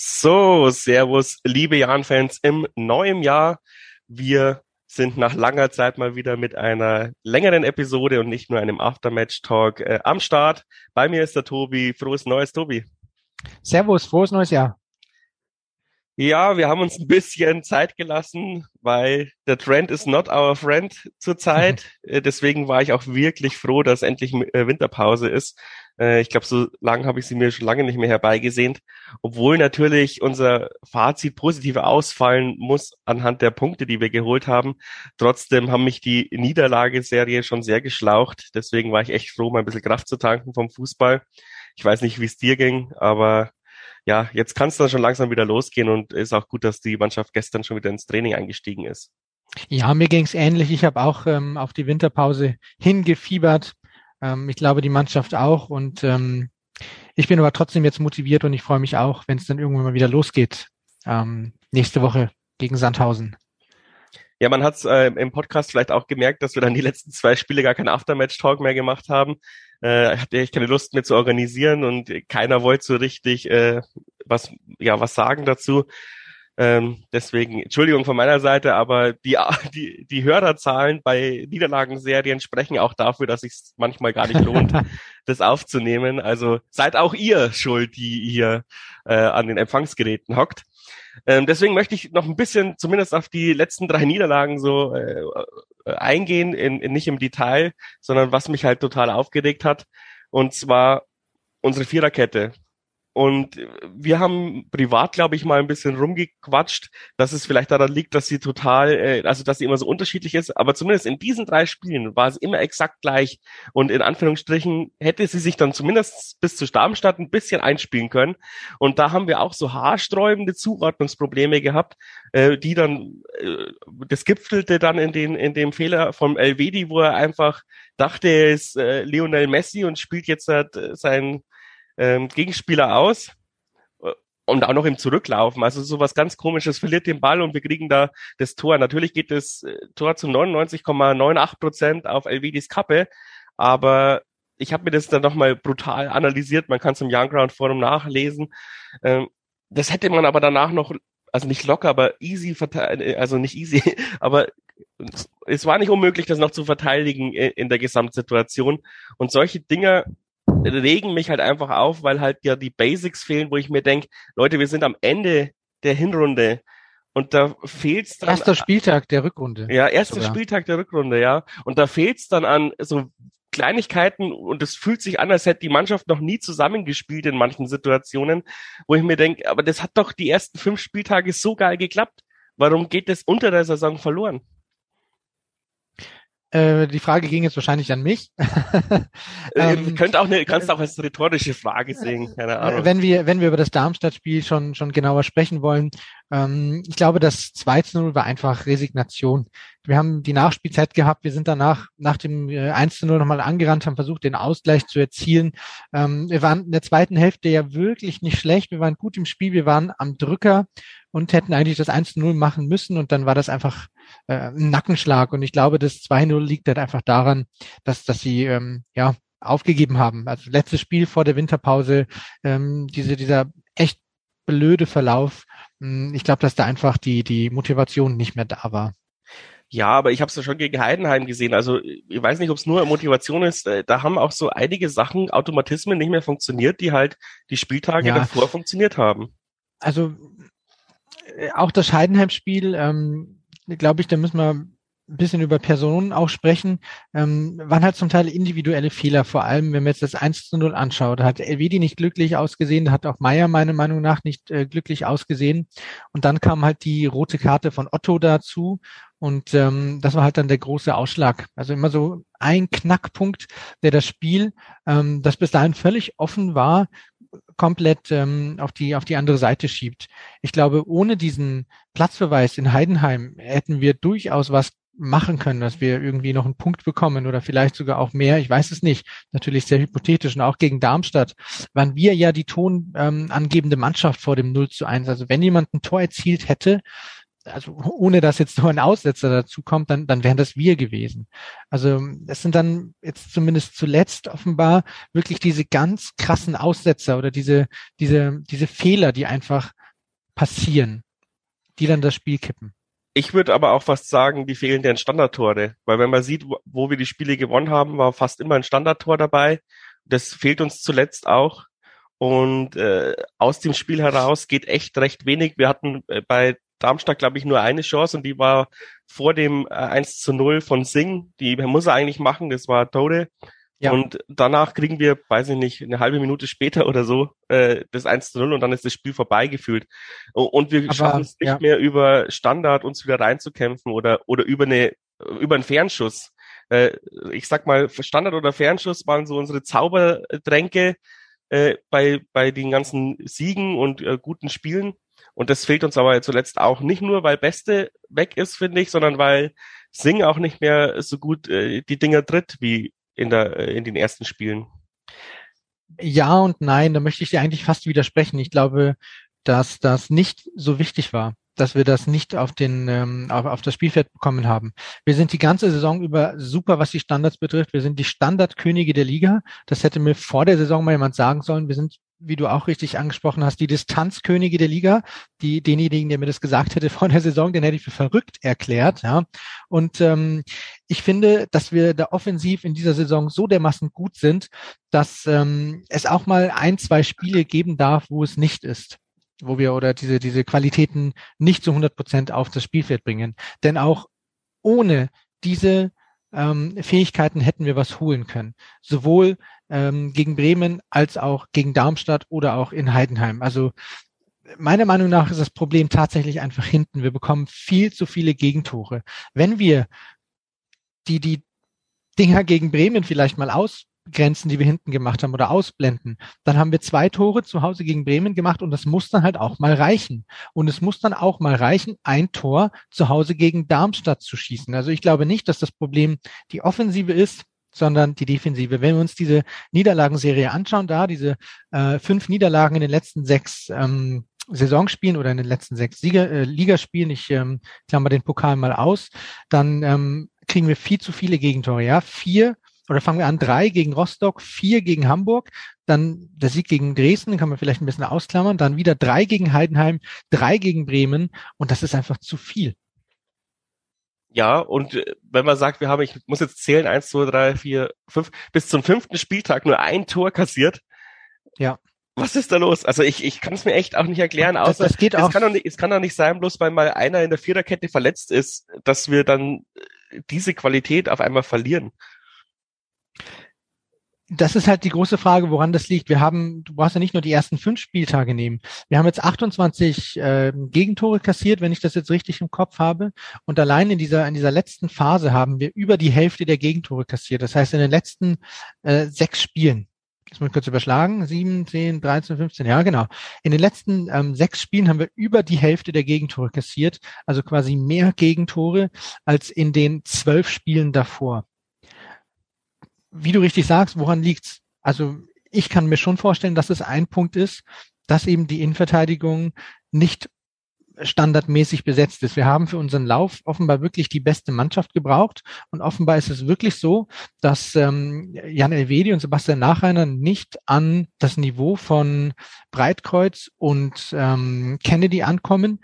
So, Servus, liebe Jan-Fans im neuen Jahr. Wir sind nach langer Zeit mal wieder mit einer längeren Episode und nicht nur einem Aftermatch-Talk äh, am Start. Bei mir ist der Tobi. Frohes Neues, Tobi. Servus, frohes neues Jahr. Ja, wir haben uns ein bisschen Zeit gelassen, weil der Trend is not our friend zurzeit. Äh, deswegen war ich auch wirklich froh, dass endlich äh, Winterpause ist. Äh, ich glaube, so lange habe ich sie mir schon lange nicht mehr herbeigesehnt. Obwohl natürlich unser Fazit positiver ausfallen muss anhand der Punkte, die wir geholt haben. Trotzdem haben mich die Niederlageserie schon sehr geschlaucht. Deswegen war ich echt froh, mal ein bisschen Kraft zu tanken vom Fußball. Ich weiß nicht, wie es dir ging, aber ja, jetzt kann es dann schon langsam wieder losgehen und ist auch gut, dass die Mannschaft gestern schon wieder ins Training eingestiegen ist. Ja, mir ging es ähnlich. Ich habe auch ähm, auf die Winterpause hingefiebert. Ähm, ich glaube, die Mannschaft auch. Und ähm, ich bin aber trotzdem jetzt motiviert und ich freue mich auch, wenn es dann irgendwann mal wieder losgeht. Ähm, nächste Woche gegen Sandhausen. Ja, man hat es äh, im Podcast vielleicht auch gemerkt, dass wir dann die letzten zwei Spiele gar keinen Aftermatch-Talk mehr gemacht haben. Äh, hatte ich keine Lust mehr zu organisieren und keiner wollte so richtig äh, was, ja, was sagen dazu. Ähm, deswegen, Entschuldigung von meiner Seite, aber die, die, die Hörerzahlen bei Niederlagenserien sprechen auch dafür, dass es manchmal gar nicht lohnt, das aufzunehmen. Also seid auch ihr schuld, die hier äh, an den Empfangsgeräten hockt. Ähm, deswegen möchte ich noch ein bisschen zumindest auf die letzten drei Niederlagen so äh, äh eingehen, in, in, nicht im Detail, sondern was mich halt total aufgeregt hat. Und zwar unsere Viererkette. Und wir haben privat, glaube ich, mal ein bisschen rumgequatscht, dass es vielleicht daran liegt, dass sie total, äh, also dass sie immer so unterschiedlich ist. Aber zumindest in diesen drei Spielen war es immer exakt gleich. Und in Anführungsstrichen hätte sie sich dann zumindest bis zu Darmstadt ein bisschen einspielen können. Und da haben wir auch so haarsträubende Zuordnungsprobleme gehabt, äh, die dann, äh, das gipfelte dann in den in dem Fehler vom Elvedi, wo er einfach dachte, er ist äh, Lionel Messi und spielt jetzt halt, äh, sein ähm, Gegenspieler aus äh, und auch noch im Zurücklaufen. Also sowas ganz komisches, verliert den Ball und wir kriegen da das Tor. Natürlich geht das äh, Tor zu 99,98 Prozent auf Elvidis Kappe, aber ich habe mir das dann nochmal brutal analysiert. Man kann es im Young Ground Forum nachlesen. Ähm, das hätte man aber danach noch, also nicht locker, aber easy verteilen, äh, also nicht easy, aber es war nicht unmöglich, das noch zu verteidigen in der Gesamtsituation. Und solche Dinge regen mich halt einfach auf, weil halt ja die Basics fehlen, wo ich mir denke, Leute, wir sind am Ende der Hinrunde und da fehlt's dann. Erster Spieltag der Rückrunde. Ja, erster sogar. Spieltag der Rückrunde, ja. Und da fehlt's dann an so Kleinigkeiten und es fühlt sich an, als hätte die Mannschaft noch nie zusammengespielt in manchen Situationen, wo ich mir denke, aber das hat doch die ersten fünf Spieltage so geil geklappt. Warum geht das unter der Saison verloren? Äh, die Frage ging jetzt wahrscheinlich an mich. ähm, könnte auch eine, kannst auch als rhetorische Frage sehen, keine äh, Ahnung. Wenn wir, wenn wir über das Darmstadt-Spiel schon, schon genauer sprechen wollen, ähm, ich glaube, das 2 zu 0 war einfach Resignation. Wir haben die Nachspielzeit gehabt, wir sind danach nach dem 1 äh, zu 0 nochmal angerannt, haben versucht, den Ausgleich zu erzielen. Ähm, wir waren in der zweiten Hälfte ja wirklich nicht schlecht, wir waren gut im Spiel, wir waren am Drücker und hätten eigentlich das 1 zu 0 machen müssen und dann war das einfach äh, ein Nackenschlag. Und ich glaube, das 2-0 liegt halt einfach daran, dass, dass sie ähm, ja aufgegeben haben. Also letztes Spiel vor der Winterpause, ähm, diese, dieser echt blöde Verlauf. Hm, ich glaube, dass da einfach die, die Motivation nicht mehr da war. Ja, aber ich habe es ja schon gegen Heidenheim gesehen. Also ich weiß nicht, ob es nur Motivation ist. Äh, da haben auch so einige Sachen, Automatismen nicht mehr funktioniert, die halt die Spieltage ja. davor funktioniert haben. Also auch das Heidenheim-Spiel, ähm, glaube ich, da müssen wir ein bisschen über Personen auch sprechen, ähm, waren halt zum Teil individuelle Fehler, vor allem wenn man jetzt das 1 zu 0 anschaut. Da hat Elvedi nicht glücklich ausgesehen, da hat auch Meier meiner Meinung nach nicht äh, glücklich ausgesehen. Und dann kam halt die rote Karte von Otto dazu und ähm, das war halt dann der große Ausschlag. Also immer so ein Knackpunkt, der das Spiel, ähm, das bis dahin völlig offen war, komplett ähm, auf die auf die andere Seite schiebt. Ich glaube, ohne diesen Platzverweis in Heidenheim hätten wir durchaus was machen können, dass wir irgendwie noch einen Punkt bekommen oder vielleicht sogar auch mehr. Ich weiß es nicht. Natürlich sehr hypothetisch. Und auch gegen Darmstadt waren wir ja die tonangebende ähm, Mannschaft vor dem 0 zu 1. Also wenn jemand ein Tor erzielt hätte, also ohne dass jetzt noch ein Aussetzer dazu kommt, dann, dann wären das wir gewesen. Also es sind dann jetzt zumindest zuletzt offenbar wirklich diese ganz krassen Aussetzer oder diese, diese, diese Fehler, die einfach passieren, die dann das Spiel kippen? Ich würde aber auch fast sagen, die fehlenden Standardtore. Weil wenn man sieht, wo wir die Spiele gewonnen haben, war fast immer ein Standardtor dabei. Das fehlt uns zuletzt auch. Und äh, aus dem Spiel heraus geht echt recht wenig. Wir hatten äh, bei Darmstadt, glaube ich, nur eine Chance und die war vor dem äh, 1 zu 0 von Singh. Die muss er eigentlich machen, das war Tode. Ja. Und danach kriegen wir, weiß ich nicht, eine halbe Minute später oder so, äh, das 1 zu 0 und dann ist das Spiel vorbei gefühlt. Und wir Aber, schaffen es nicht ja. mehr über Standard uns wieder reinzukämpfen oder, oder über eine, über einen Fernschuss. Äh, ich sag mal, Standard oder Fernschuss waren so unsere Zaubertränke äh, bei, bei den ganzen Siegen und äh, guten Spielen. Und das fehlt uns aber zuletzt auch nicht nur, weil Beste weg ist, finde ich, sondern weil Sing auch nicht mehr so gut äh, die Dinger tritt wie in, der, äh, in den ersten Spielen. Ja und nein, da möchte ich dir eigentlich fast widersprechen. Ich glaube, dass das nicht so wichtig war dass wir das nicht auf den ähm, auf, auf das Spielfeld bekommen haben. Wir sind die ganze Saison über super, was die Standards betrifft. Wir sind die Standardkönige der Liga. Das hätte mir vor der Saison mal jemand sagen sollen. Wir sind wie du auch richtig angesprochen hast, die Distanzkönige der Liga. Die, denjenigen, der mir das gesagt hätte vor der Saison, den hätte ich für verrückt erklärt. Ja. Und ähm, ich finde, dass wir da offensiv in dieser Saison so dermaßen gut sind, dass ähm, es auch mal ein, zwei Spiele geben darf, wo es nicht ist wo wir oder diese, diese Qualitäten nicht zu 100 Prozent auf das Spielfeld bringen. Denn auch ohne diese ähm, Fähigkeiten hätten wir was holen können. Sowohl ähm, gegen Bremen als auch gegen Darmstadt oder auch in Heidenheim. Also meiner Meinung nach ist das Problem tatsächlich einfach hinten. Wir bekommen viel zu viele Gegentore. Wenn wir die, die Dinger gegen Bremen vielleicht mal aus Grenzen, die wir hinten gemacht haben oder ausblenden. Dann haben wir zwei Tore zu Hause gegen Bremen gemacht und das muss dann halt auch mal reichen. Und es muss dann auch mal reichen, ein Tor zu Hause gegen Darmstadt zu schießen. Also ich glaube nicht, dass das Problem die Offensive ist, sondern die Defensive. Wenn wir uns diese Niederlagenserie anschauen, da diese äh, fünf Niederlagen in den letzten sechs ähm, Saisonspielen oder in den letzten sechs Sieger, äh, Ligaspielen, ich ähm, klammer den Pokal mal aus, dann ähm, kriegen wir viel zu viele Gegentore. Ja, vier oder fangen wir an, drei gegen Rostock, vier gegen Hamburg, dann der Sieg gegen Dresden, kann man vielleicht ein bisschen ausklammern, dann wieder drei gegen Heidenheim, drei gegen Bremen und das ist einfach zu viel. Ja, und äh, wenn man sagt, wir haben, ich muss jetzt zählen, eins, zwei, drei, vier, fünf, bis zum fünften Spieltag nur ein Tor kassiert. Ja. Was ist da los? Also ich, ich kann es mir echt auch nicht erklären, außer das, das geht auch. Es kann, doch nicht, es kann doch nicht sein, bloß weil mal einer in der Viererkette verletzt ist, dass wir dann äh, diese Qualität auf einmal verlieren das ist halt die große Frage, woran das liegt. Wir haben, du brauchst ja nicht nur die ersten fünf Spieltage nehmen. Wir haben jetzt 28 äh, Gegentore kassiert, wenn ich das jetzt richtig im Kopf habe. Und allein in dieser, in dieser letzten Phase haben wir über die Hälfte der Gegentore kassiert. Das heißt, in den letzten äh, sechs Spielen, jetzt muss ich kurz überschlagen, sieben, zehn, 13, 15, ja genau. In den letzten ähm, sechs Spielen haben wir über die Hälfte der Gegentore kassiert, also quasi mehr Gegentore als in den zwölf Spielen davor wie du richtig sagst, woran liegt's? Also ich kann mir schon vorstellen, dass es ein Punkt ist, dass eben die Innenverteidigung nicht standardmäßig besetzt ist. Wir haben für unseren Lauf offenbar wirklich die beste Mannschaft gebraucht und offenbar ist es wirklich so, dass ähm, Jan Elvedi und Sebastian Nachreiner nicht an das Niveau von Breitkreuz und ähm, Kennedy ankommen,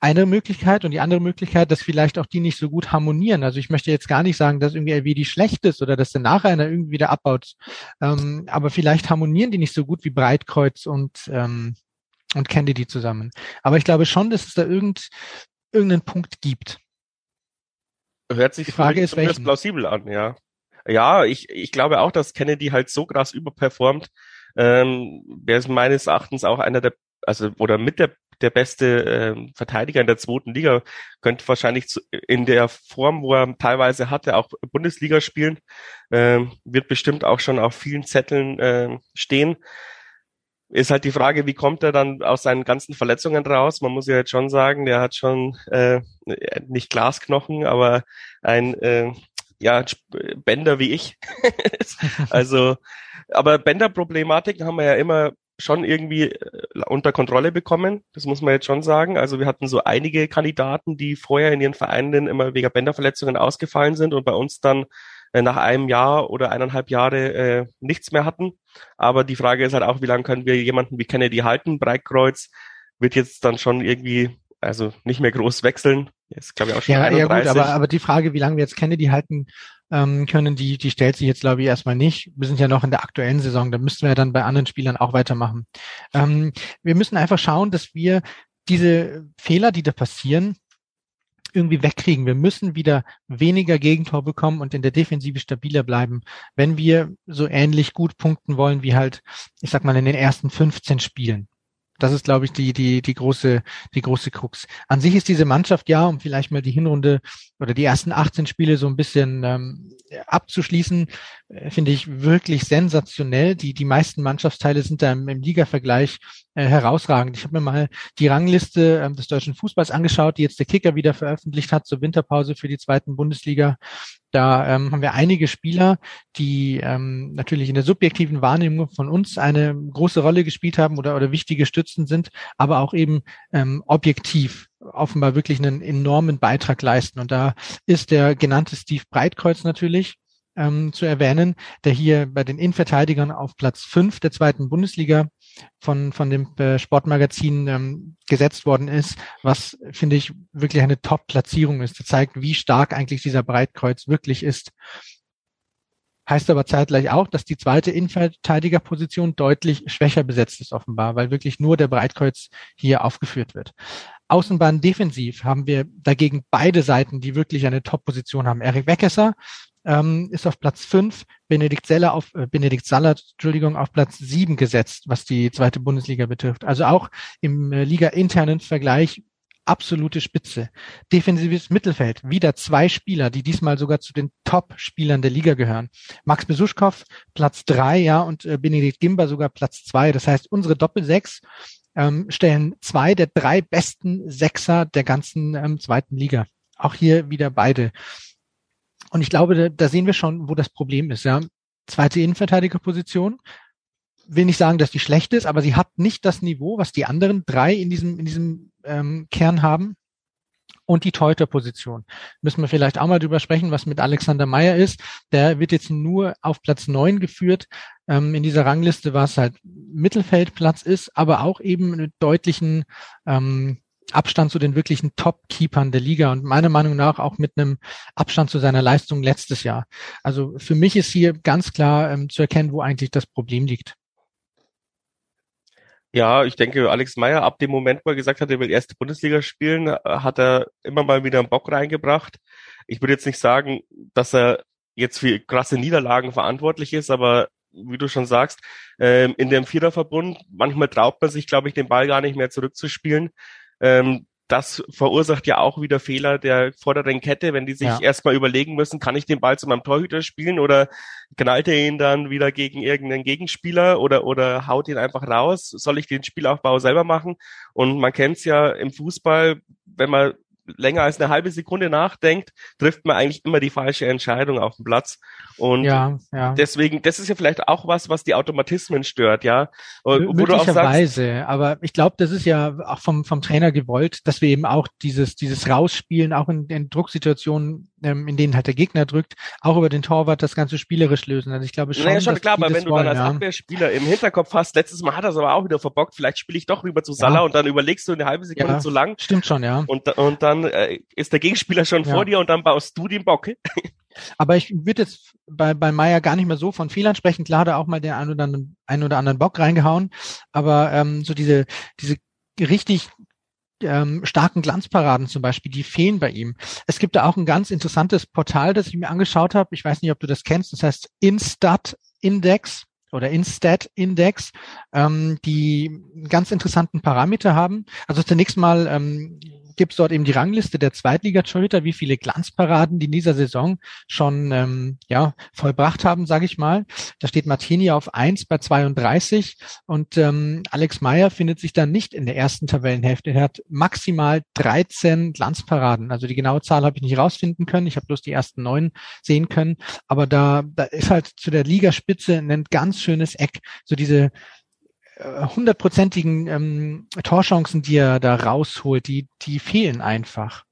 eine Möglichkeit und die andere Möglichkeit, dass vielleicht auch die nicht so gut harmonieren. Also ich möchte jetzt gar nicht sagen, dass irgendwie LVD schlecht ist oder dass der Nachreiner irgendwie wieder abbaut. Ähm, aber vielleicht harmonieren die nicht so gut wie Breitkreuz und, ähm, und Kennedy zusammen. Aber ich glaube schon, dass es da irgend, irgendeinen Punkt gibt. Hört sich die Frage ist welchen? plausibel an, ja. Ja, ich, ich glaube auch, dass Kennedy halt so krass überperformt. Ähm, der ist meines Erachtens auch einer der, also oder mit der der beste äh, Verteidiger in der zweiten Liga, könnte wahrscheinlich zu, in der Form, wo er teilweise hatte, auch Bundesliga spielen, äh, wird bestimmt auch schon auf vielen Zetteln äh, stehen. Ist halt die Frage, wie kommt er dann aus seinen ganzen Verletzungen raus? Man muss ja jetzt schon sagen, der hat schon äh, nicht Glasknochen, aber ein äh, ja, Bänder wie ich. also, aber Bänderproblematiken haben wir ja immer schon irgendwie äh, unter Kontrolle bekommen. Das muss man jetzt schon sagen. Also wir hatten so einige Kandidaten, die vorher in ihren Vereinen immer wegen Bänderverletzungen ausgefallen sind und bei uns dann äh, nach einem Jahr oder eineinhalb Jahre äh, nichts mehr hatten. Aber die Frage ist halt auch, wie lange können wir jemanden wie Kennedy halten? Breitkreuz wird jetzt dann schon irgendwie, also nicht mehr groß wechseln. Ist, glaube ich, auch schon ja, 31. ja gut, aber, aber die Frage, wie lange wir jetzt Kennedy halten ähm, können, die, die stellt sich jetzt, glaube ich, erstmal nicht. Wir sind ja noch in der aktuellen Saison, da müssten wir dann bei anderen Spielern auch weitermachen. Ähm, wir müssen einfach schauen, dass wir diese Fehler, die da passieren, irgendwie wegkriegen. Wir müssen wieder weniger Gegentor bekommen und in der Defensive stabiler bleiben, wenn wir so ähnlich gut punkten wollen wie halt, ich sag mal, in den ersten 15 Spielen. Das ist, glaube ich, die, die, die große, die große Krux. An sich ist diese Mannschaft ja, um vielleicht mal die Hinrunde oder die ersten 18 Spiele so ein bisschen ähm, abzuschließen, finde ich wirklich sensationell. Die, die meisten Mannschaftsteile sind da im, im Liga-Vergleich äh, herausragend. Ich habe mir mal die Rangliste äh, des deutschen Fußballs angeschaut, die jetzt der Kicker wieder veröffentlicht hat zur Winterpause für die zweiten Bundesliga. Da ähm, haben wir einige Spieler, die ähm, natürlich in der subjektiven Wahrnehmung von uns eine große Rolle gespielt haben oder, oder wichtige Stützen sind, aber auch eben ähm, objektiv offenbar wirklich einen enormen Beitrag leisten. Und da ist der genannte Steve Breitkreuz natürlich ähm, zu erwähnen, der hier bei den Innenverteidigern auf Platz fünf der zweiten Bundesliga von, von dem äh, Sportmagazin ähm, gesetzt worden ist, was, finde ich, wirklich eine Top-Platzierung ist. Das zeigt, wie stark eigentlich dieser Breitkreuz wirklich ist. Heißt aber zeitgleich auch, dass die zweite Innenverteidigerposition deutlich schwächer besetzt ist offenbar, weil wirklich nur der Breitkreuz hier aufgeführt wird. Außenbahn defensiv haben wir dagegen beide Seiten, die wirklich eine Top-Position haben. Erik Weckesser ähm, ist auf Platz fünf, Benedikt Seller auf äh, Benedikt Saller, Entschuldigung, auf Platz sieben gesetzt, was die zweite Bundesliga betrifft. Also auch im äh, Liga-internen Vergleich absolute Spitze. Defensives Mittelfeld, wieder zwei Spieler, die diesmal sogar zu den Top-Spielern der Liga gehören. Max Besuschkow, Platz drei, ja, und äh, Benedikt Gimber sogar Platz zwei. Das heißt, unsere Doppelsechs ähm, stellen zwei der drei besten Sechser der ganzen ähm, zweiten Liga. Auch hier wieder beide. Und ich glaube, da, da sehen wir schon, wo das Problem ist. Ja, zweite Innenverteidigerposition. Will nicht sagen, dass die schlecht ist, aber sie hat nicht das Niveau, was die anderen drei in diesem in diesem ähm, Kern haben. Und die Teuter-Position. Müssen wir vielleicht auch mal drüber sprechen, was mit Alexander Meyer ist. Der wird jetzt nur auf Platz neun geführt. Ähm, in dieser Rangliste, was halt Mittelfeldplatz ist, aber auch eben mit deutlichen ähm, Abstand zu den wirklichen Top-Keepern der Liga und meiner Meinung nach auch mit einem Abstand zu seiner Leistung letztes Jahr. Also für mich ist hier ganz klar ähm, zu erkennen, wo eigentlich das Problem liegt. Ja, ich denke, Alex Meyer, ab dem Moment, wo er gesagt hat, er will erste Bundesliga spielen, äh, hat er immer mal wieder einen Bock reingebracht. Ich würde jetzt nicht sagen, dass er jetzt für krasse Niederlagen verantwortlich ist, aber wie du schon sagst, ähm, in dem Viererverbund, manchmal traut man sich, glaube ich, den Ball gar nicht mehr zurückzuspielen. Ähm, das verursacht ja auch wieder Fehler der vorderen Kette, wenn die sich ja. erstmal überlegen müssen, kann ich den Ball zu meinem Torhüter spielen oder knallt er ihn dann wieder gegen irgendeinen Gegenspieler oder, oder haut ihn einfach raus? Soll ich den Spielaufbau selber machen? Und man kennt es ja im Fußball, wenn man länger als eine halbe Sekunde nachdenkt, trifft man eigentlich immer die falsche Entscheidung auf dem Platz. Und ja, ja. deswegen, das ist ja vielleicht auch was, was die Automatismen stört, ja. Möglicherweise, aber ich glaube, das ist ja auch vom, vom Trainer gewollt, dass wir eben auch dieses, dieses Rausspielen, auch in, in Drucksituationen, ähm, in denen halt der Gegner drückt, auch über den Torwart das Ganze spielerisch lösen. Also ich glaube schon, naja, schon klar, aber wenn du wollen, dann als ja. Abwehrspieler im Hinterkopf hast, letztes Mal hat er es aber auch wieder verbockt, vielleicht spiele ich doch rüber zu Salah und dann überlegst du eine halbe Sekunde zu lang. Stimmt schon, ja. Und, und dann äh, ist der Gegenspieler schon vor dir und dann baust du den Bock. Aber ich würde jetzt bei, bei Meier gar nicht mehr so von Fehlern sprechen. Klar, da auch mal den einen oder anderen, einen oder anderen Bock reingehauen. Aber ähm, so diese, diese richtig ähm, starken Glanzparaden zum Beispiel, die fehlen bei ihm. Es gibt da auch ein ganz interessantes Portal, das ich mir angeschaut habe. Ich weiß nicht, ob du das kennst. Das heißt Instat Index oder Instat Index, ähm, die ganz interessanten Parameter haben. Also zunächst mal ähm, gibt es dort eben die Rangliste der Zweitliga-Torhüter, wie viele Glanzparaden die in dieser Saison schon ähm, ja, vollbracht haben, sage ich mal. Da steht Martini auf eins bei 32 und ähm, Alex Meyer findet sich dann nicht in der ersten Tabellenhälfte. Er hat maximal 13 Glanzparaden. Also die genaue Zahl habe ich nicht rausfinden können. Ich habe bloß die ersten neun sehen können. Aber da, da ist halt zu der Ligaspitze ein ganz schönes Eck. So diese hundertprozentigen ähm, Torchancen, die er da rausholt, die, die fehlen einfach.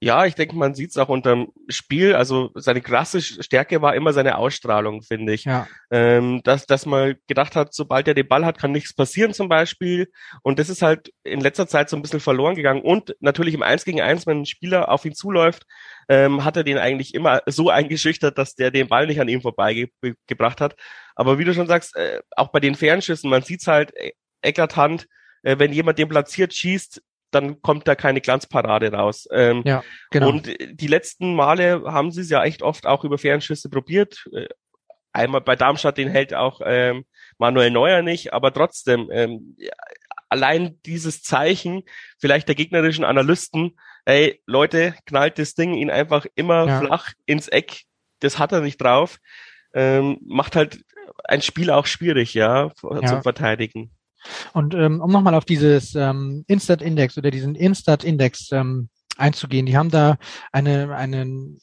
Ja, ich denke, man sieht es auch unterm Spiel. Also seine krasse Stärke war immer seine Ausstrahlung, finde ich. Ja. Ähm, dass, dass man gedacht hat, sobald er den Ball hat, kann nichts passieren zum Beispiel. Und das ist halt in letzter Zeit so ein bisschen verloren gegangen. Und natürlich im Eins gegen Eins, wenn ein Spieler auf ihn zuläuft, ähm, hat er den eigentlich immer so eingeschüchtert, dass der den Ball nicht an ihm vorbeigebracht hat. Aber wie du schon sagst, äh, auch bei den Fernschüssen, man sieht's halt äh, eklatant, äh, wenn jemand den platziert schießt, dann kommt da keine Glanzparade raus. Ähm, ja, genau. Und die letzten Male haben sie es ja echt oft auch über Fernschüsse probiert. Äh, einmal bei Darmstadt, den hält auch ähm, Manuel Neuer nicht, aber trotzdem, ähm, allein dieses Zeichen vielleicht der gegnerischen Analysten, ey, Leute, knallt das Ding ihn einfach immer ja. flach ins Eck, das hat er nicht drauf, ähm, macht halt ein Spiel auch schwierig, ja, ja. zum Verteidigen. Und ähm, um nochmal auf dieses ähm, Instat-Index oder diesen Instat-Index ähm, einzugehen, die haben da eine, einen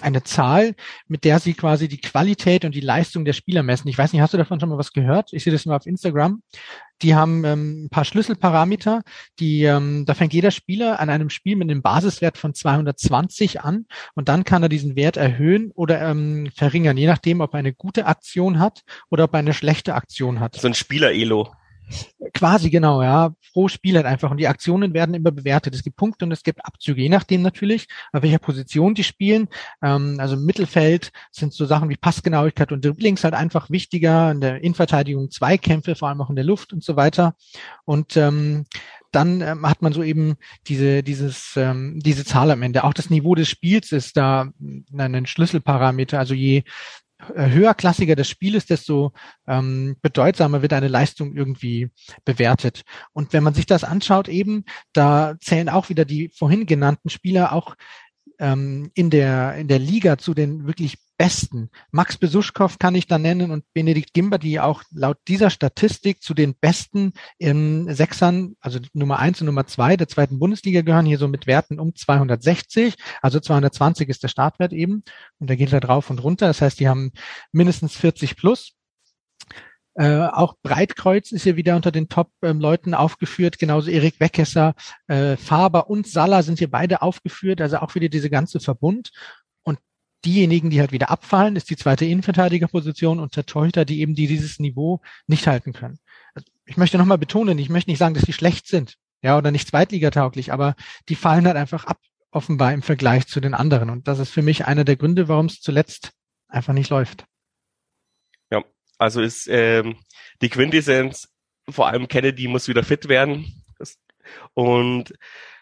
eine Zahl, mit der sie quasi die Qualität und die Leistung der Spieler messen. Ich weiß nicht, hast du davon schon mal was gehört? Ich sehe das immer auf Instagram. Die haben ähm, ein paar Schlüsselparameter, die ähm, da fängt jeder Spieler an einem Spiel mit einem Basiswert von 220 an und dann kann er diesen Wert erhöhen oder ähm, verringern, je nachdem, ob er eine gute Aktion hat oder ob er eine schlechte Aktion hat. So ein Spieler-Elo. Quasi genau, ja. Pro Spiel halt einfach. Und die Aktionen werden immer bewertet. Es gibt Punkte und es gibt Abzüge, je nachdem natürlich, auf welcher Position die spielen. Ähm, also im Mittelfeld sind so Sachen wie Passgenauigkeit und Dribblings halt einfach wichtiger. In der Innenverteidigung Zweikämpfe, vor allem auch in der Luft und so weiter. Und ähm, dann ähm, hat man so eben diese, dieses, ähm, diese Zahl am Ende. Auch das Niveau des Spiels ist da ein Schlüsselparameter. Also je höherklassiger das Spiel ist, desto ähm, bedeutsamer wird eine Leistung irgendwie bewertet. Und wenn man sich das anschaut, eben, da zählen auch wieder die vorhin genannten Spieler auch ähm, in der in der Liga zu den wirklich Besten. Max Besuschkow kann ich da nennen und Benedikt Gimber, die auch laut dieser Statistik zu den Besten in Sechsern, also Nummer eins und Nummer zwei der zweiten Bundesliga gehören, hier so mit Werten um 260. Also 220 ist der Startwert eben. Und der geht da drauf und runter. Das heißt, die haben mindestens 40 plus. Äh, auch Breitkreuz ist hier wieder unter den Top-Leuten ähm, aufgeführt, genauso Erik Weckesser, äh, Faber und Salah sind hier beide aufgeführt, also auch wieder diese ganze Verbund diejenigen, die halt wieder abfallen, ist die zweite Innenverteidigerposition und der Torhüter, die eben die dieses Niveau nicht halten können. Also ich möchte nochmal betonen, ich möchte nicht sagen, dass die schlecht sind, ja, oder nicht zweitligatauglich, aber die fallen halt einfach ab, offenbar im Vergleich zu den anderen. Und das ist für mich einer der Gründe, warum es zuletzt einfach nicht läuft. Also ist ähm, die Quintessenz, vor allem Kennedy muss wieder fit werden. Und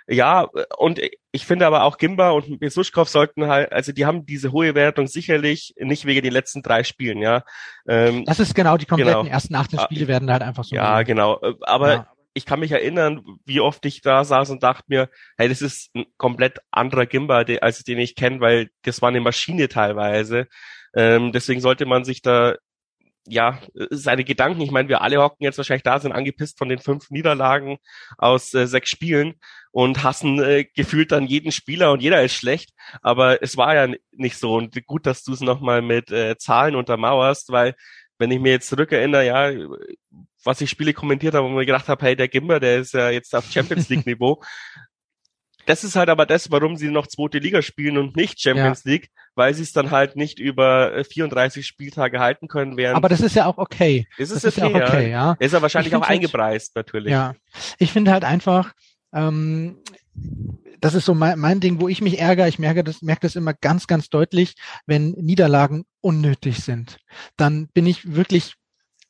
ja, und ich finde aber auch Gimba und Besuschkow sollten halt, also die haben diese hohe Wertung sicherlich nicht wegen den letzten drei Spielen, ja. Ähm, das ist genau, die kompletten genau. ersten 18 ah, Spiele werden halt einfach so. Ja, gehen. genau. Aber ja. ich kann mich erinnern, wie oft ich da saß und dachte mir, hey, das ist ein komplett anderer Gimba, als den ich kenne, weil das war eine Maschine teilweise. Ähm, deswegen sollte man sich da ja, seine Gedanken, ich meine, wir alle hocken jetzt wahrscheinlich da, sind angepisst von den fünf Niederlagen aus äh, sechs Spielen und hassen äh, gefühlt dann jeden Spieler und jeder ist schlecht, aber es war ja nicht so. Und gut, dass du es nochmal mit äh, Zahlen untermauerst, weil wenn ich mir jetzt zurückerinnere, ja, was ich Spiele kommentiert habe und mir gedacht habe, hey, der Gimber, der ist ja jetzt auf Champions League Niveau, das ist halt aber das, warum sie noch zweite Liga spielen und nicht Champions ja. League, weil sie es dann halt nicht über 34 äh, Spieltage halten können. Während aber das ist ja auch okay. Ist es das okay, ist ja auch okay, ja. ja. Ist ja wahrscheinlich auch halt eingepreist, halt, natürlich. Ja, ich finde halt einfach, ähm, das ist so mein, mein Ding, wo ich mich ärgere. Ich merke das, merke das immer ganz, ganz deutlich, wenn Niederlagen unnötig sind. Dann bin ich wirklich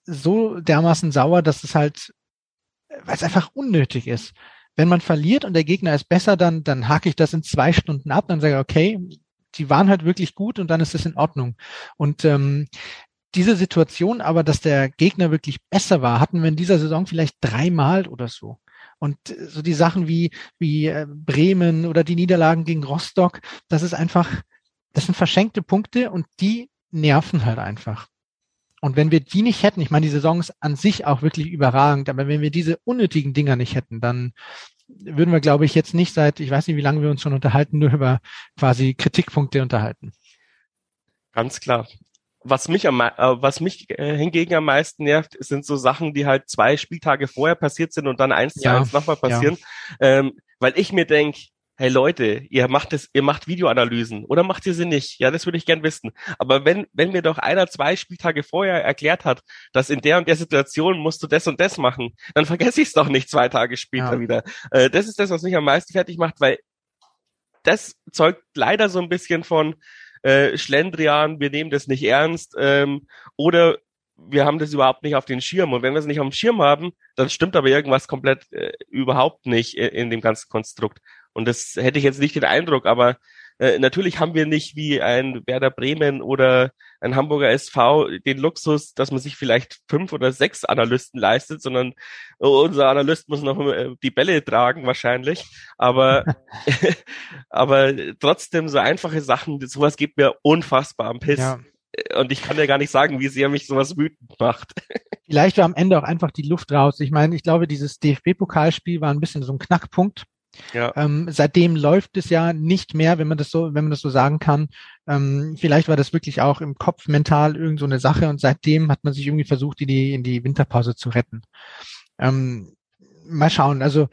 so dermaßen sauer, dass es halt, weil es einfach unnötig ist. Wenn man verliert und der Gegner ist besser, dann, dann hake ich das in zwei Stunden ab, dann sage ich, okay, die waren halt wirklich gut und dann ist es in Ordnung. Und ähm, diese Situation aber, dass der Gegner wirklich besser war, hatten wir in dieser Saison vielleicht dreimal oder so. Und so die Sachen wie, wie äh, Bremen oder die Niederlagen gegen Rostock, das ist einfach, das sind verschenkte Punkte und die nerven halt einfach. Und wenn wir die nicht hätten, ich meine, die Saison ist an sich auch wirklich überragend, aber wenn wir diese unnötigen Dinger nicht hätten, dann würden wir, glaube ich, jetzt nicht seit, ich weiß nicht, wie lange wir uns schon unterhalten, nur über quasi Kritikpunkte unterhalten. Ganz klar. Was mich am, äh, was mich äh, hingegen am meisten nervt, sind so Sachen, die halt zwei Spieltage vorher passiert sind und dann eins zu eins nochmal passieren. Ja. Ähm, weil ich mir denk, hey Leute, ihr macht es, ihr macht Videoanalysen oder macht ihr sie nicht? Ja, das würde ich gern wissen. Aber wenn, wenn mir doch einer zwei Spieltage vorher erklärt hat, dass in der und der Situation musst du das und das machen, dann vergesse ich es doch nicht zwei Tage später ja. wieder. Äh, das ist das, was mich am meisten fertig macht, weil das zeugt leider so ein bisschen von äh, Schlendrian, wir nehmen das nicht ernst ähm, oder wir haben das überhaupt nicht auf den Schirm. Und wenn wir es nicht auf dem Schirm haben, dann stimmt aber irgendwas komplett äh, überhaupt nicht in, in dem ganzen Konstrukt. Und das hätte ich jetzt nicht den Eindruck, aber äh, natürlich haben wir nicht wie ein Werder Bremen oder ein Hamburger SV den Luxus, dass man sich vielleicht fünf oder sechs Analysten leistet, sondern unser Analyst muss noch äh, die Bälle tragen wahrscheinlich. Aber, aber trotzdem so einfache Sachen, sowas geht mir unfassbar am Piss. Ja. Und ich kann ja gar nicht sagen, wie sehr mich sowas wütend macht. Vielleicht war am Ende auch einfach die Luft raus. Ich meine, ich glaube, dieses DFB-Pokalspiel war ein bisschen so ein Knackpunkt. Ja. Ähm, seitdem läuft es ja nicht mehr, wenn man das so, wenn man das so sagen kann. Ähm, vielleicht war das wirklich auch im Kopf mental irgend so eine Sache und seitdem hat man sich irgendwie versucht, in die, in die Winterpause zu retten. Ähm, mal schauen. Also,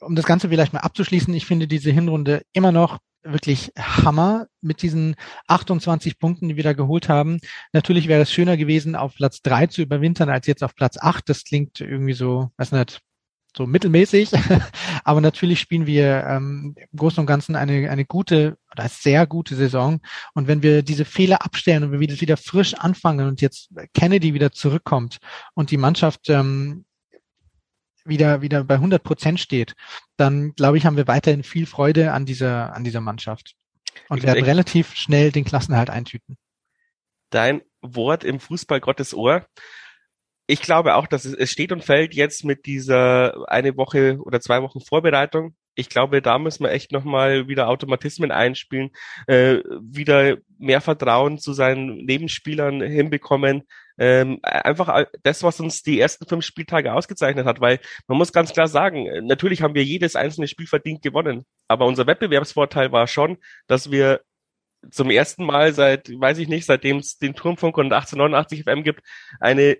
um das Ganze vielleicht mal abzuschließen, ich finde diese Hinrunde immer noch wirklich Hammer mit diesen 28 Punkten, die wir da geholt haben. Natürlich wäre es schöner gewesen, auf Platz drei zu überwintern, als jetzt auf Platz acht. Das klingt irgendwie so, weiß nicht, so mittelmäßig. Aber natürlich spielen wir ähm, im Großen und Ganzen eine, eine gute oder sehr gute Saison. Und wenn wir diese Fehler abstellen und wir wieder, wieder frisch anfangen und jetzt Kennedy wieder zurückkommt und die Mannschaft ähm, wieder, wieder bei 100 Prozent steht, dann glaube ich, haben wir weiterhin viel Freude an dieser, an dieser Mannschaft und werden relativ schnell den Klassenhalt eintüten. Dein Wort im Fußball Gottes Ohr ich glaube auch, dass es, es steht und fällt jetzt mit dieser eine Woche oder zwei Wochen Vorbereitung. Ich glaube, da müssen wir echt nochmal wieder Automatismen einspielen, äh, wieder mehr Vertrauen zu seinen Nebenspielern hinbekommen. Ähm, einfach das, was uns die ersten fünf Spieltage ausgezeichnet hat, weil man muss ganz klar sagen, natürlich haben wir jedes einzelne Spiel verdient gewonnen, aber unser Wettbewerbsvorteil war schon, dass wir zum ersten Mal seit, weiß ich nicht, seitdem es den Turmfunk und 1889 FM gibt, eine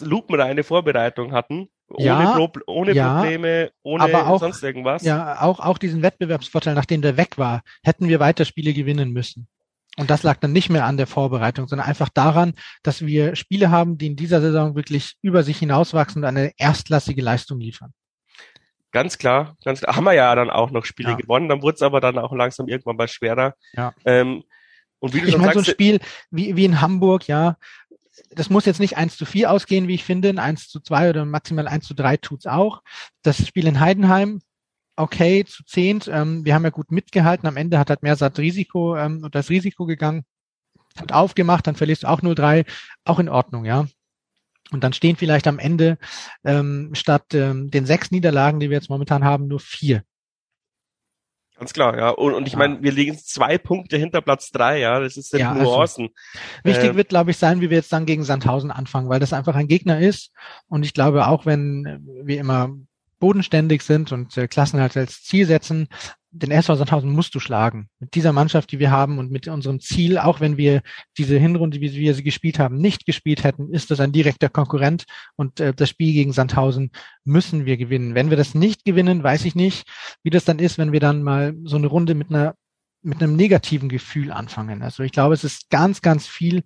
lupenreine Vorbereitung hatten. Ohne, ja, Pro ohne ja, Probleme, ohne auch, sonst irgendwas. Ja, auch, auch diesen Wettbewerbsvorteil, nachdem der weg war, hätten wir weiter Spiele gewinnen müssen. Und das lag dann nicht mehr an der Vorbereitung, sondern einfach daran, dass wir Spiele haben, die in dieser Saison wirklich über sich hinauswachsen und eine erstklassige Leistung liefern. Ganz klar, ganz klar. Haben wir ja dann auch noch Spiele ja. gewonnen, dann wurde es aber dann auch langsam irgendwann mal schwerer. Ja. Ähm, und wie du ich meine, so ein Spiel wie, wie in Hamburg, ja, das muss jetzt nicht eins zu vier ausgehen, wie ich finde. Ein eins zu zwei oder maximal eins zu drei tut's auch. Das Spiel in Heidenheim, okay, zu zehnt. Ähm, wir haben ja gut mitgehalten. Am Ende hat halt Mersat Risiko ähm, und das Risiko gegangen, hat aufgemacht, dann verlierst du auch 0-3, auch in Ordnung, ja. Und dann stehen vielleicht am Ende ähm, statt ähm, den sechs Niederlagen, die wir jetzt momentan haben, nur vier. Ganz klar, ja. Und, und ich ja. meine, wir liegen zwei Punkte hinter Platz drei, ja. Das ist ja Nuancen. Also, wichtig äh, wird, glaube ich, sein, wie wir jetzt dann gegen Sandhausen anfangen, weil das einfach ein Gegner ist. Und ich glaube, auch wenn wir immer bodenständig sind und äh, Klassen halt als Ziel setzen, den SV Sandhausen musst du schlagen. Mit dieser Mannschaft, die wir haben und mit unserem Ziel, auch wenn wir diese Hinrunde, wie wir sie gespielt haben, nicht gespielt hätten, ist das ein direkter Konkurrent und äh, das Spiel gegen Sandhausen müssen wir gewinnen. Wenn wir das nicht gewinnen, weiß ich nicht, wie das dann ist, wenn wir dann mal so eine Runde mit einer mit einem negativen Gefühl anfangen. Also ich glaube, es ist ganz, ganz viel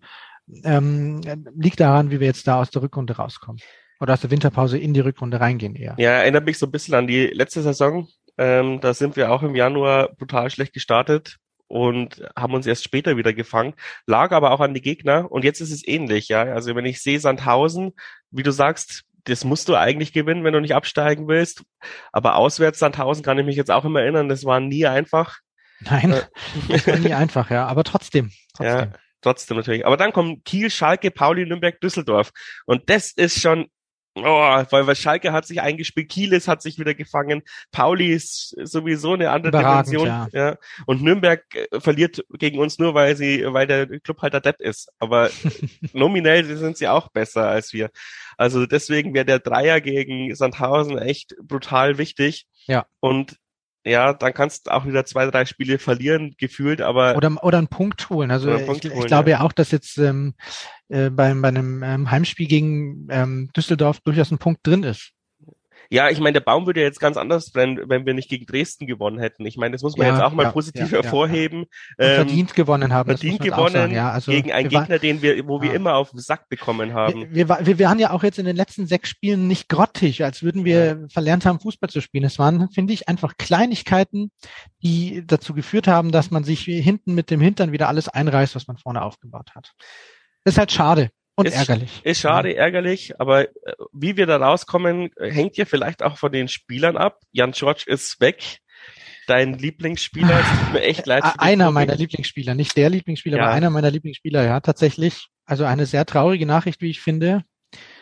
ähm, liegt daran, wie wir jetzt da aus der Rückrunde rauskommen. Oder aus der Winterpause in die Rückrunde reingehen eher. Ja, erinnert mich so ein bisschen an die letzte Saison, ähm, da sind wir auch im Januar brutal schlecht gestartet und haben uns erst später wieder gefangen, lag aber auch an die Gegner und jetzt ist es ähnlich, ja. Also wenn ich sehe Sandhausen, wie du sagst, das musst du eigentlich gewinnen, wenn du nicht absteigen willst. Aber auswärts Sandhausen kann ich mich jetzt auch immer erinnern, das war nie einfach. Nein, äh, das war nie einfach, ja, aber trotzdem. trotzdem. Ja, trotzdem natürlich. Aber dann kommen Kiel, Schalke, Pauli, Nürnberg, Düsseldorf. Und das ist schon Oh, weil, weil Schalke hat sich eingespielt, Kielis hat sich wieder gefangen, Pauli ist sowieso eine andere Überragend, Dimension. Ja. ja. Und Nürnberg äh, verliert gegen uns nur, weil sie, weil der Club halt der Depp ist. Aber nominell sind sie auch besser als wir. Also deswegen wäre der Dreier gegen Sandhausen echt brutal wichtig. Ja. Und ja, dann kannst du auch wieder zwei, drei Spiele verlieren, gefühlt, aber. Oder, oder einen Punkt holen. Also Punkt ich, holen, ich, glaube ja. ja auch, dass jetzt ähm, äh, bei, bei einem ähm, Heimspiel gegen ähm, Düsseldorf durchaus ein Punkt drin ist. Ja, ich meine, der Baum würde jetzt ganz anders brennen, wenn wir nicht gegen Dresden gewonnen hätten. Ich meine, das muss man Ja, jetzt auch mal ja, positiv ja, hervorheben. Ähm, verdient gewonnen haben. verdient gewonnen sagen, ja. also gegen einen waren- Gegner, den wir, wo wir immer auf den Sack bekommen haben. Wir, wir, wir waren ja auch jetzt in den letzten sechs Spielen nicht grottig, als würden wir verlernt haben, Fußball zu spielen. Es waren, finde ich, einfach Kleinigkeiten, die dazu geführt haben, dass man sich hinten mit dem Hintern wieder alles einreißt, was man vorne aufgebaut hat. Das ist halt schade und Ist- ärgerlich. Ist schade, ärgerlich, aber äh, wie wir da rauskommen, äh, hängt ja vielleicht auch von den Spielern ab. Jan George ist weg. Dein Lieblingsspieler, es tut mir echt leid. Einer meiner Lieblingsspieler, nicht der Lieblingsspieler, Ja. aber einer meiner Lieblingsspieler, ja, tatsächlich. Also eine sehr traurige Nachricht, wie ich finde.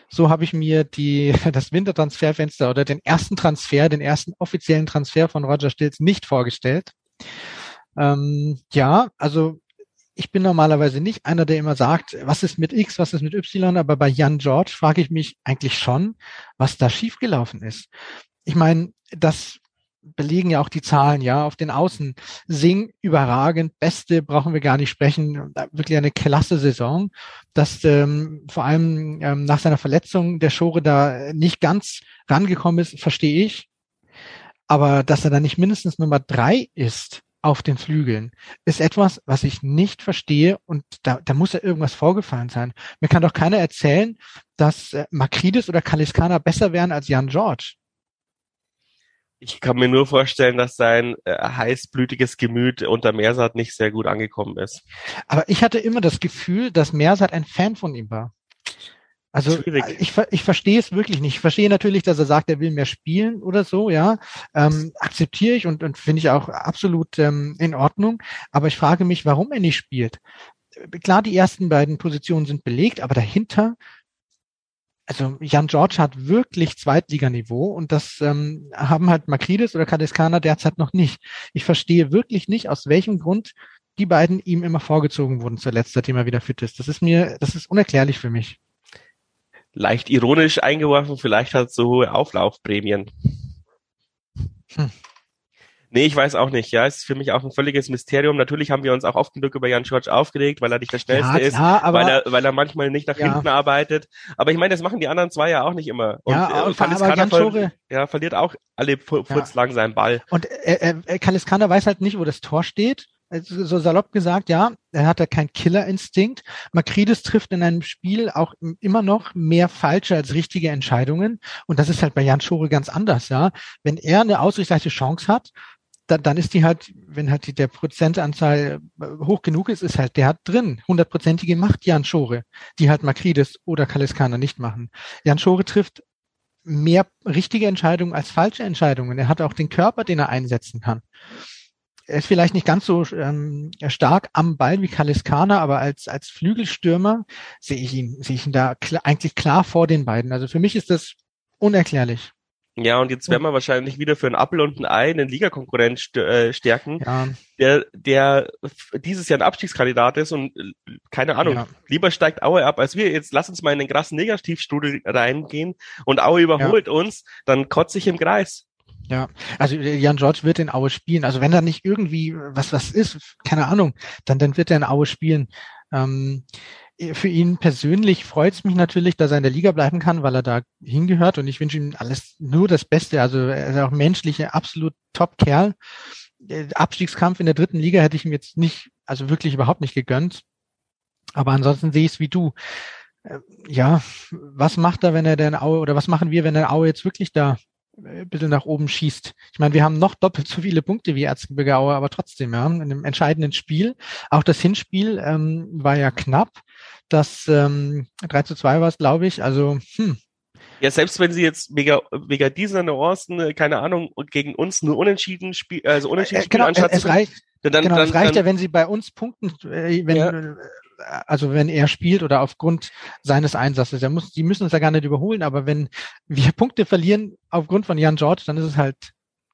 So habe ich mir die, das Wintertransferfenster oder den ersten Transfer, den ersten offiziellen Transfer von Roger Stills nicht vorgestellt. Ähm, ja, also ich bin normalerweise nicht einer, der immer sagt, was ist mit X, was ist mit Y, aber bei Jan George frage ich mich eigentlich schon, was da schiefgelaufen ist. Ich meine, das belegen ja auch die Zahlen, ja, auf den Außen. Sing überragend, beste brauchen wir gar nicht sprechen, wirklich eine klasse Saison. Dass ähm, vor allem ähm, nach seiner Verletzung der Schore da nicht ganz rangekommen ist, verstehe ich. Aber dass er da nicht mindestens Nummer drei ist auf den Flügeln, ist etwas, was ich nicht verstehe und da, da muss ja irgendwas vorgefallen sein. Mir kann doch keiner erzählen, dass äh, Makridis oder Kaliskana besser wären als Jan George. Ich kann mir nur vorstellen, dass sein äh, heißblütiges Gemüt unter Mersat nicht sehr gut angekommen ist. Aber ich hatte immer das Gefühl, dass Mersat ein Fan von ihm war. Also Schwierig. ich, ich verstehe es wirklich nicht. Ich verstehe natürlich, dass er sagt, er will mehr spielen oder so, ja. Ähm, akzeptiere ich und, und finde ich auch absolut ähm, in Ordnung. Aber ich frage mich, warum er nicht spielt. Klar, die ersten beiden Positionen sind belegt, aber dahinter, also Jan George hat wirklich Zweitliganiveau und das ähm, haben halt Makridis oder Kadeskana derzeit noch nicht. Ich verstehe wirklich nicht, aus welchem Grund die beiden ihm immer vorgezogen wurden zuletzt, seitdem er wieder fit ist. Das ist mir, das ist unerklärlich für mich. Leicht ironisch eingeworfen, vielleicht hat es so hohe Auflaufprämien. Hm. Nee, ich weiß auch nicht. Ja, es ist für mich auch ein völliges Mysterium. Natürlich haben wir uns auch oft genug über Jan George aufgeregt, weil er nicht der schnellste ist, klar, aber weil er, weil er manchmal nicht nach Ja. hinten arbeitet. Aber ich meine, das machen die anderen zwei ja auch nicht immer. Und, Ja, äh, und- aber Kader Jan ver ja, verliert auch alle fu- furz lang seinen Ball. Und er, er Kaliskana weiß halt nicht, wo das Tor steht. Also So salopp gesagt, ja, er hat da keinen Killerinstinkt. Makridis trifft in einem Spiel auch immer noch mehr falsche als richtige Entscheidungen. Und das ist halt bei Jan Schore ganz anders, ja. Wenn er eine ausgleichende Chance hat, dann, dann ist die halt, wenn halt die, der Prozentanzahl äh, hoch genug ist, ist halt der hat drin. Hundertprozentige macht Jan Schore, die halt Makridis oder Kaliskana nicht machen. Jan Schore trifft mehr richtige Entscheidungen als falsche Entscheidungen. Er hat auch den Körper, den er einsetzen kann. Er ist vielleicht nicht ganz so ähm, stark am Ball wie Kaliskana, aber als, als Flügelstürmer sehe ich ihn, sehe ich ihn da klar, eigentlich klar vor den beiden. Also für mich ist das unerklärlich. Ja, und jetzt werden wir wahrscheinlich wieder für ein Apfel und ein Ei einen Ligakonkurrent st äh, stärken, Ja, der, der dieses Jahr ein Abstiegskandidat ist und äh, keine Ahnung, ja. lieber steigt Aue ab als wir. Jetzt lass uns mal in den krassen Negativstrudel reingehen und Aue überholt uns, dann kotze ich im Kreis. Ja, also Jan George wird in Aue spielen. Also wenn da nicht irgendwie was was ist, keine Ahnung, dann dann wird er in Aue spielen. Ähm, für ihn persönlich freut es mich natürlich, dass er in der Liga bleiben kann, weil er da hingehört und ich wünsche ihm alles nur das Beste. Also er ist auch menschlich ein absolut Top-Kerl. Abstiegskampf in der dritten Liga hätte ich ihm jetzt nicht, also wirklich überhaupt nicht gegönnt. Aber ansonsten sehe ich es wie du. Äh, Ja, was macht er, wenn er denn Aue, oder was machen wir, wenn der Aue jetzt wirklich da äh, ein bisschen nach oben schießt. Ich meine, wir haben noch doppelt so viele Punkte wie Erzgebirge Aue, aber trotzdem, ja, in einem entscheidenden Spiel. Auch das Hinspiel ähm, war ja knapp. Das ähm, 3 zu 2 war es, glaube ich. Also, hm, Ja, selbst wenn sie jetzt wegen, wegen dieser Nuancen, äh, keine Ahnung, gegen uns nur unentschieden spielen, also unentschieden äh, spielen, genau, anstatt es zu- reicht, dann, dann, genau, dann, es reicht dann, ja, wenn sie bei uns punkten, äh, wenn, Ja. Also wenn er spielt oder aufgrund seines Einsatzes. Er muss, die müssen uns ja gar nicht überholen, aber wenn wir Punkte verlieren aufgrund von Jan George, dann ist es halt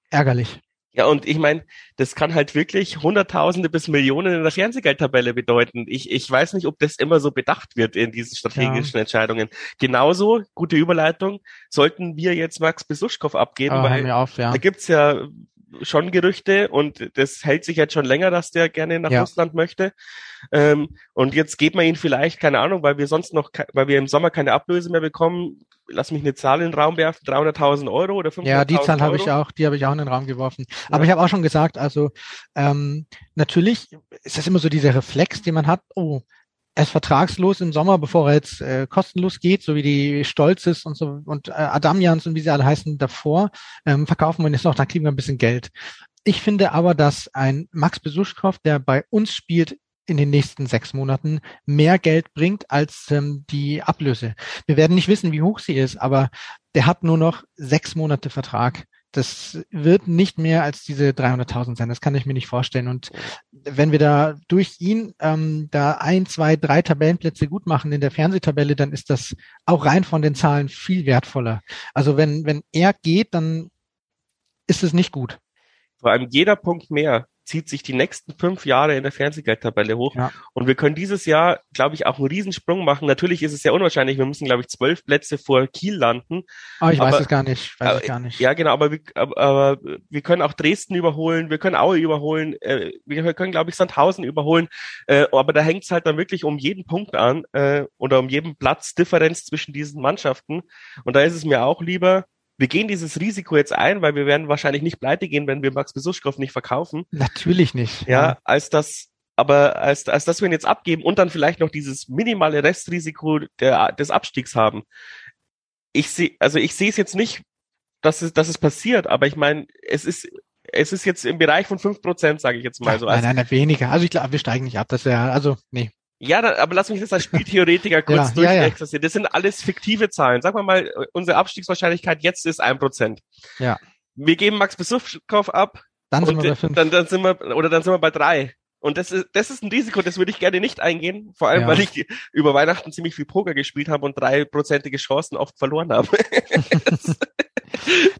ärgerlich. Ja, und ich meine, das kann halt wirklich Hunderttausende bis Millionen in der Fernsehgeldtabelle bedeuten. Ich, ich weiß nicht, ob das immer so bedacht wird in diesen strategischen Entscheidungen. Genauso, gute Überleitung, sollten wir jetzt Max Besuschkow abgeben, Aber hören weil auf, ja. da gibt's ja schon Gerüchte und das hält sich jetzt schon länger, dass der gerne nach Ja. Russland möchte. Ähm, und jetzt geben wir ihn vielleicht, keine Ahnung, weil wir sonst noch, weil wir im Sommer keine Ablöse mehr bekommen, lass mich eine Zahl in den Raum werfen, 300.000 Euro oder 500.000 Ja, die Zahl habe ich auch, die habe ich auch in den Raum geworfen. Aber ja. ich habe auch schon gesagt, also ähm, natürlich ist das immer so dieser Reflex, den man hat, oh, er ist vertragslos im Sommer, bevor er jetzt äh, kostenlos geht, so wie die Stolzes und so und äh, Adamians und wie sie alle heißen davor, ähm, verkaufen wir jetzt noch, dann kriegen wir ein bisschen Geld. Ich finde aber, dass ein Max Besuschkow, der bei uns spielt, in den nächsten sechs Monaten mehr Geld bringt als ähm, die Ablöse. Wir werden nicht wissen, wie hoch sie ist, aber der hat nur noch sechs Monate Vertrag. Das wird nicht mehr als diese 300.000 sein. Das kann ich mir nicht vorstellen. Und wenn wir da durch ihn ähm, da ein, zwei, drei Tabellenplätze gut machen in der Fernsehtabelle, dann ist das auch rein von den Zahlen viel wertvoller. Also wenn, wenn er geht, dann ist es nicht gut. Vor allem jeder Punkt mehr zieht sich die nächsten fünf Jahre in der Fernsehgeldtabelle hoch. Ja. Und wir können dieses Jahr, glaube ich, auch einen Riesensprung machen. Natürlich ist es sehr unwahrscheinlich. Wir müssen, glaube ich, zwölf Plätze vor Kiel landen. Oh, ich aber, weiß es gar nicht. Weiß aber, ich gar nicht. Ja, genau. Aber wir, aber, aber wir können auch Dresden überholen. Wir können Aue überholen. Äh, wir können, glaube ich, Sandhausen überholen. Äh, aber da hängt es halt dann wirklich um jeden Punkt an äh, oder um jeden Platz Differenz zwischen diesen Mannschaften. Und da ist es mir auch lieber, wir gehen dieses Risiko jetzt ein, weil wir werden wahrscheinlich nicht pleite gehen, wenn wir Max Besuschkow nicht verkaufen. Natürlich nicht. Ja, als das, aber als, als dass wir ihn jetzt abgeben und dann vielleicht noch dieses minimale Restrisiko der, des Abstiegs haben. Ich sehe, also ich sehe es jetzt nicht, dass es, dass es passiert, aber ich meine, es ist, es ist jetzt im Bereich von fünf Prozent, sage ich jetzt mal so. Nein, nein, nein, weniger. Also ich glaube, wir steigen nicht ab. Das wäre, also, nee. Ja, da, aber lass mich das als Spieltheoretiker kurz ja, durchexerzieren. Ja, ja. Das sind alles fiktive Zahlen. Sagen wir mal, unsere Abstiegswahrscheinlichkeit jetzt ist ein Prozent. Ja. Wir geben Max Besuchkauf ab. Dann sind wir bei fünf. Dann, dann sind wir, oder dann sind wir bei drei. Und das ist, das ist ein Risiko, das würde ich gerne nicht eingehen. Vor allem, ja. weil ich über Weihnachten ziemlich viel Poker gespielt habe und dreiprozentige Chancen oft verloren habe.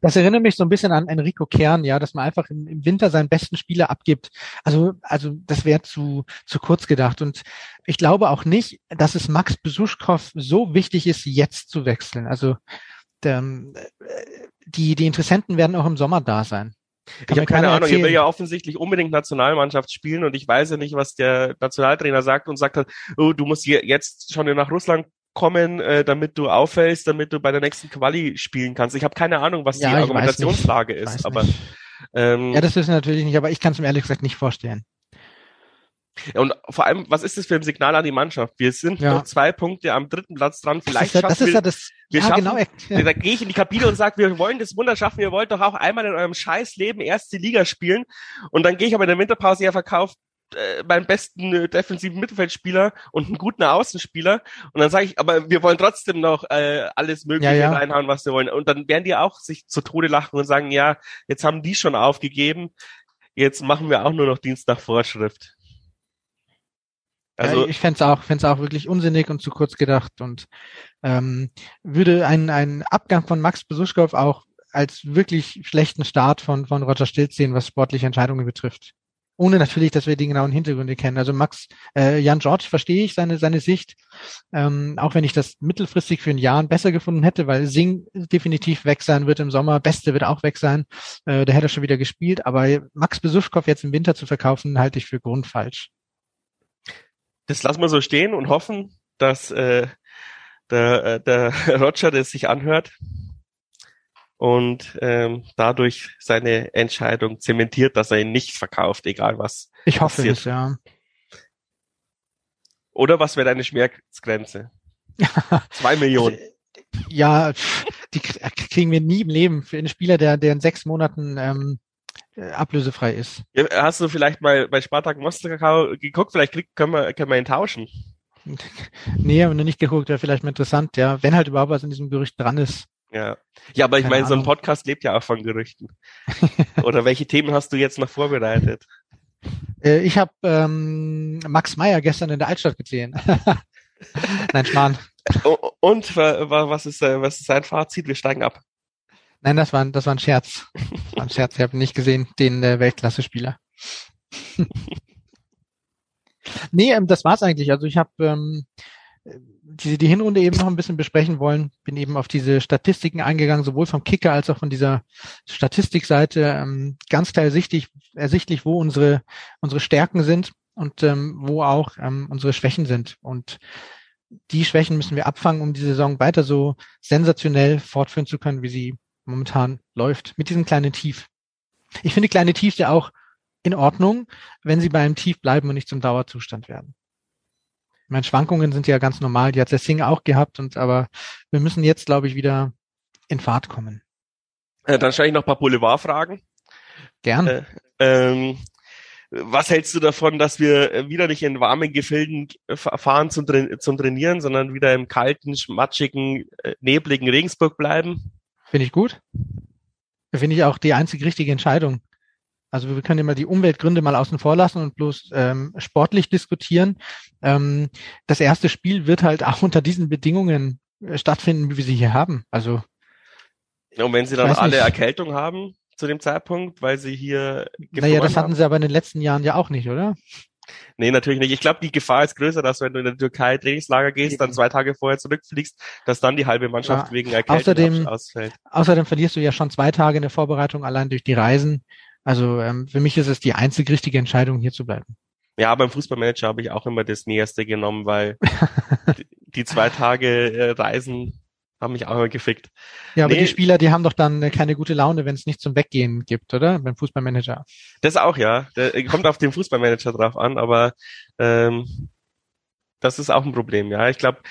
Das erinnert mich so ein bisschen an Enrico Kern, ja, dass man einfach im, im Winter seinen besten Spieler abgibt. Also, also das wäre zu, zu kurz gedacht. Und ich glaube auch nicht, dass es Max Besuschkow so wichtig ist, jetzt zu wechseln. Also der, die, die Interessenten werden auch im Sommer da sein. Kann ich habe keine Ahnung, er will ja offensichtlich unbedingt Nationalmannschaft spielen und ich weiß ja nicht, was der Nationaltrainer sagt und sagt hat, oh, du musst jetzt schon nach Russland kommen, äh, damit du auffällst, damit du bei der nächsten Quali spielen kannst. Ich habe keine Ahnung, was ja, die Argumentationslage ist, aber ähm, ja, das wissen wir natürlich nicht, aber ich kann es mir ehrlich gesagt nicht vorstellen. Und vor allem, was ist das für ein Signal an die Mannschaft? Wir sind ja. noch zwei Punkte am dritten Platz dran. Vielleicht das ist ja, das ist wir, ja das, wir ja, schaffen, genau. Ja. Da gehe ich in die Kabine und sage, wir wollen das Wunder schaffen. Ihr wollt doch auch einmal in eurem Scheißleben erst die Liga spielen. Und dann gehe ich aber in der Winterpause ja verkauft äh, meinen besten äh, defensiven Mittelfeldspieler und einen guten Außenspieler. Und dann sage ich, aber wir wollen trotzdem noch äh, alles Mögliche ja, ja. reinhauen, was wir wollen. Und dann werden die auch sich zu Tode lachen und sagen, ja, jetzt haben die schon aufgegeben, jetzt machen wir auch nur noch Dienst nach Vorschrift. Also ja, ich fände es auch, fänd's auch wirklich unsinnig und zu kurz gedacht und ähm, würde einen, einen Abgang von Max Besuschkow auch als wirklich schlechten Start von, von Roger Stilz sehen, was sportliche Entscheidungen betrifft ohne natürlich, dass wir die genauen Hintergründe kennen. Also Max, äh, Jan George verstehe ich seine, seine Sicht, ähm, auch wenn ich das mittelfristig für ein Jahr besser gefunden hätte, weil Sing definitiv weg sein wird im Sommer, Beste wird auch weg sein, äh, der hätte schon wieder gespielt, aber Max Besuschkow jetzt im Winter zu verkaufen, halte ich für grundfalsch. Das lassen wir so stehen und hoffen, dass äh, der, äh, der Roger das sich anhört und ähm, dadurch seine Entscheidung zementiert, dass er ihn nicht verkauft, egal was. Ich hoffe passiert. es, ja. Oder was wäre deine Schmerzgrenze? Zwei Millionen. Also, ja, die kriegen wir nie im Leben für einen Spieler, der, der in sechs Monaten ähm, äh, ablösefrei ist. Hast du vielleicht mal bei Spartak Moskau geguckt? Vielleicht krieg, können, wir, können wir ihn tauschen. Nee, haben wir nicht geguckt, wäre vielleicht mal interessant, ja. Wenn halt überhaupt was in diesem Gerücht dran ist. Ja. Ja, aber ich meine, so ein Podcast lebt ja auch von Gerüchten. Oder welche Themen hast du jetzt noch vorbereitet? Äh, ich habe ähm, Max Meyer gestern in der Altstadt gesehen. Nein, Schmarrn. Und was ist, äh, was ist sein Fazit? Wir steigen ab. Nein, das war, das war ein Scherz. Das war ein Scherz. Ich habe nicht gesehen, den äh, Weltklasse-Spieler. nee, ähm, das war's eigentlich. Also ich habe ähm, die, die Hinrunde eben noch ein bisschen besprechen wollen. Bin eben auf diese Statistiken eingegangen, sowohl vom Kicker als auch von dieser Statistikseite. Ähm, ganz klar ersichtlich, ersichtlich, wo unsere, unsere Stärken sind und ähm, wo auch ähm, unsere Schwächen sind. Und die Schwächen müssen wir abfangen, um die Saison weiter so sensationell fortführen zu können, wie sie momentan läuft, mit diesem kleinen Tief. Ich finde kleine Tiefs ja auch in Ordnung, wenn sie bei einem Tief bleiben und nicht zum Dauerzustand werden. Meine, Schwankungen sind ja ganz normal, die hat der Singer auch gehabt, und aber wir müssen jetzt, glaube ich, wieder in Fahrt kommen. Äh, dann stelle ich noch ein paar Boulevardfragen. Gern. Äh, ähm, was hältst du davon, dass wir wieder nicht in warmen Gefilden fahren zum, zum Trainieren, sondern wieder im kalten, matschigen, äh, nebligen Regensburg bleiben? Finde ich gut. Finde ich auch die einzig richtige Entscheidung. Also wir können immer die Umweltgründe mal außen vor lassen und bloß ähm, sportlich diskutieren. Ähm, das erste Spiel wird halt auch unter diesen Bedingungen äh, stattfinden, wie wir sie hier haben. Also und wenn sie dann alle nicht. Erkältung haben zu dem Zeitpunkt, weil sie hier Naja, das hatten haben? sie aber in den letzten Jahren ja auch nicht, oder? Nee, natürlich nicht. Ich glaube, die Gefahr ist größer, dass wenn du in der Türkei Trainingslager gehst, dann zwei Tage vorher zurückfliegst, dass dann die halbe Mannschaft ja. wegen Erkältung außerdem, ausfällt. Außerdem verlierst du ja schon zwei Tage in der Vorbereitung allein durch die Reisen. Also ähm, für mich ist es die einzig richtige Entscheidung, hier zu bleiben. Ja, beim Fußballmanager habe ich auch immer das Näherste genommen, weil die, zwei Tage äh, Reisen haben mich auch immer gefickt. Ja, aber nee, die Spieler, die haben doch dann keine gute Laune, wenn es nicht zum Weggehen gibt, oder? Beim Fußballmanager. Das auch, ja. Der, kommt auf den Fußballmanager drauf an, aber ähm, das ist auch ein Problem, ja. Ich glaube, äh,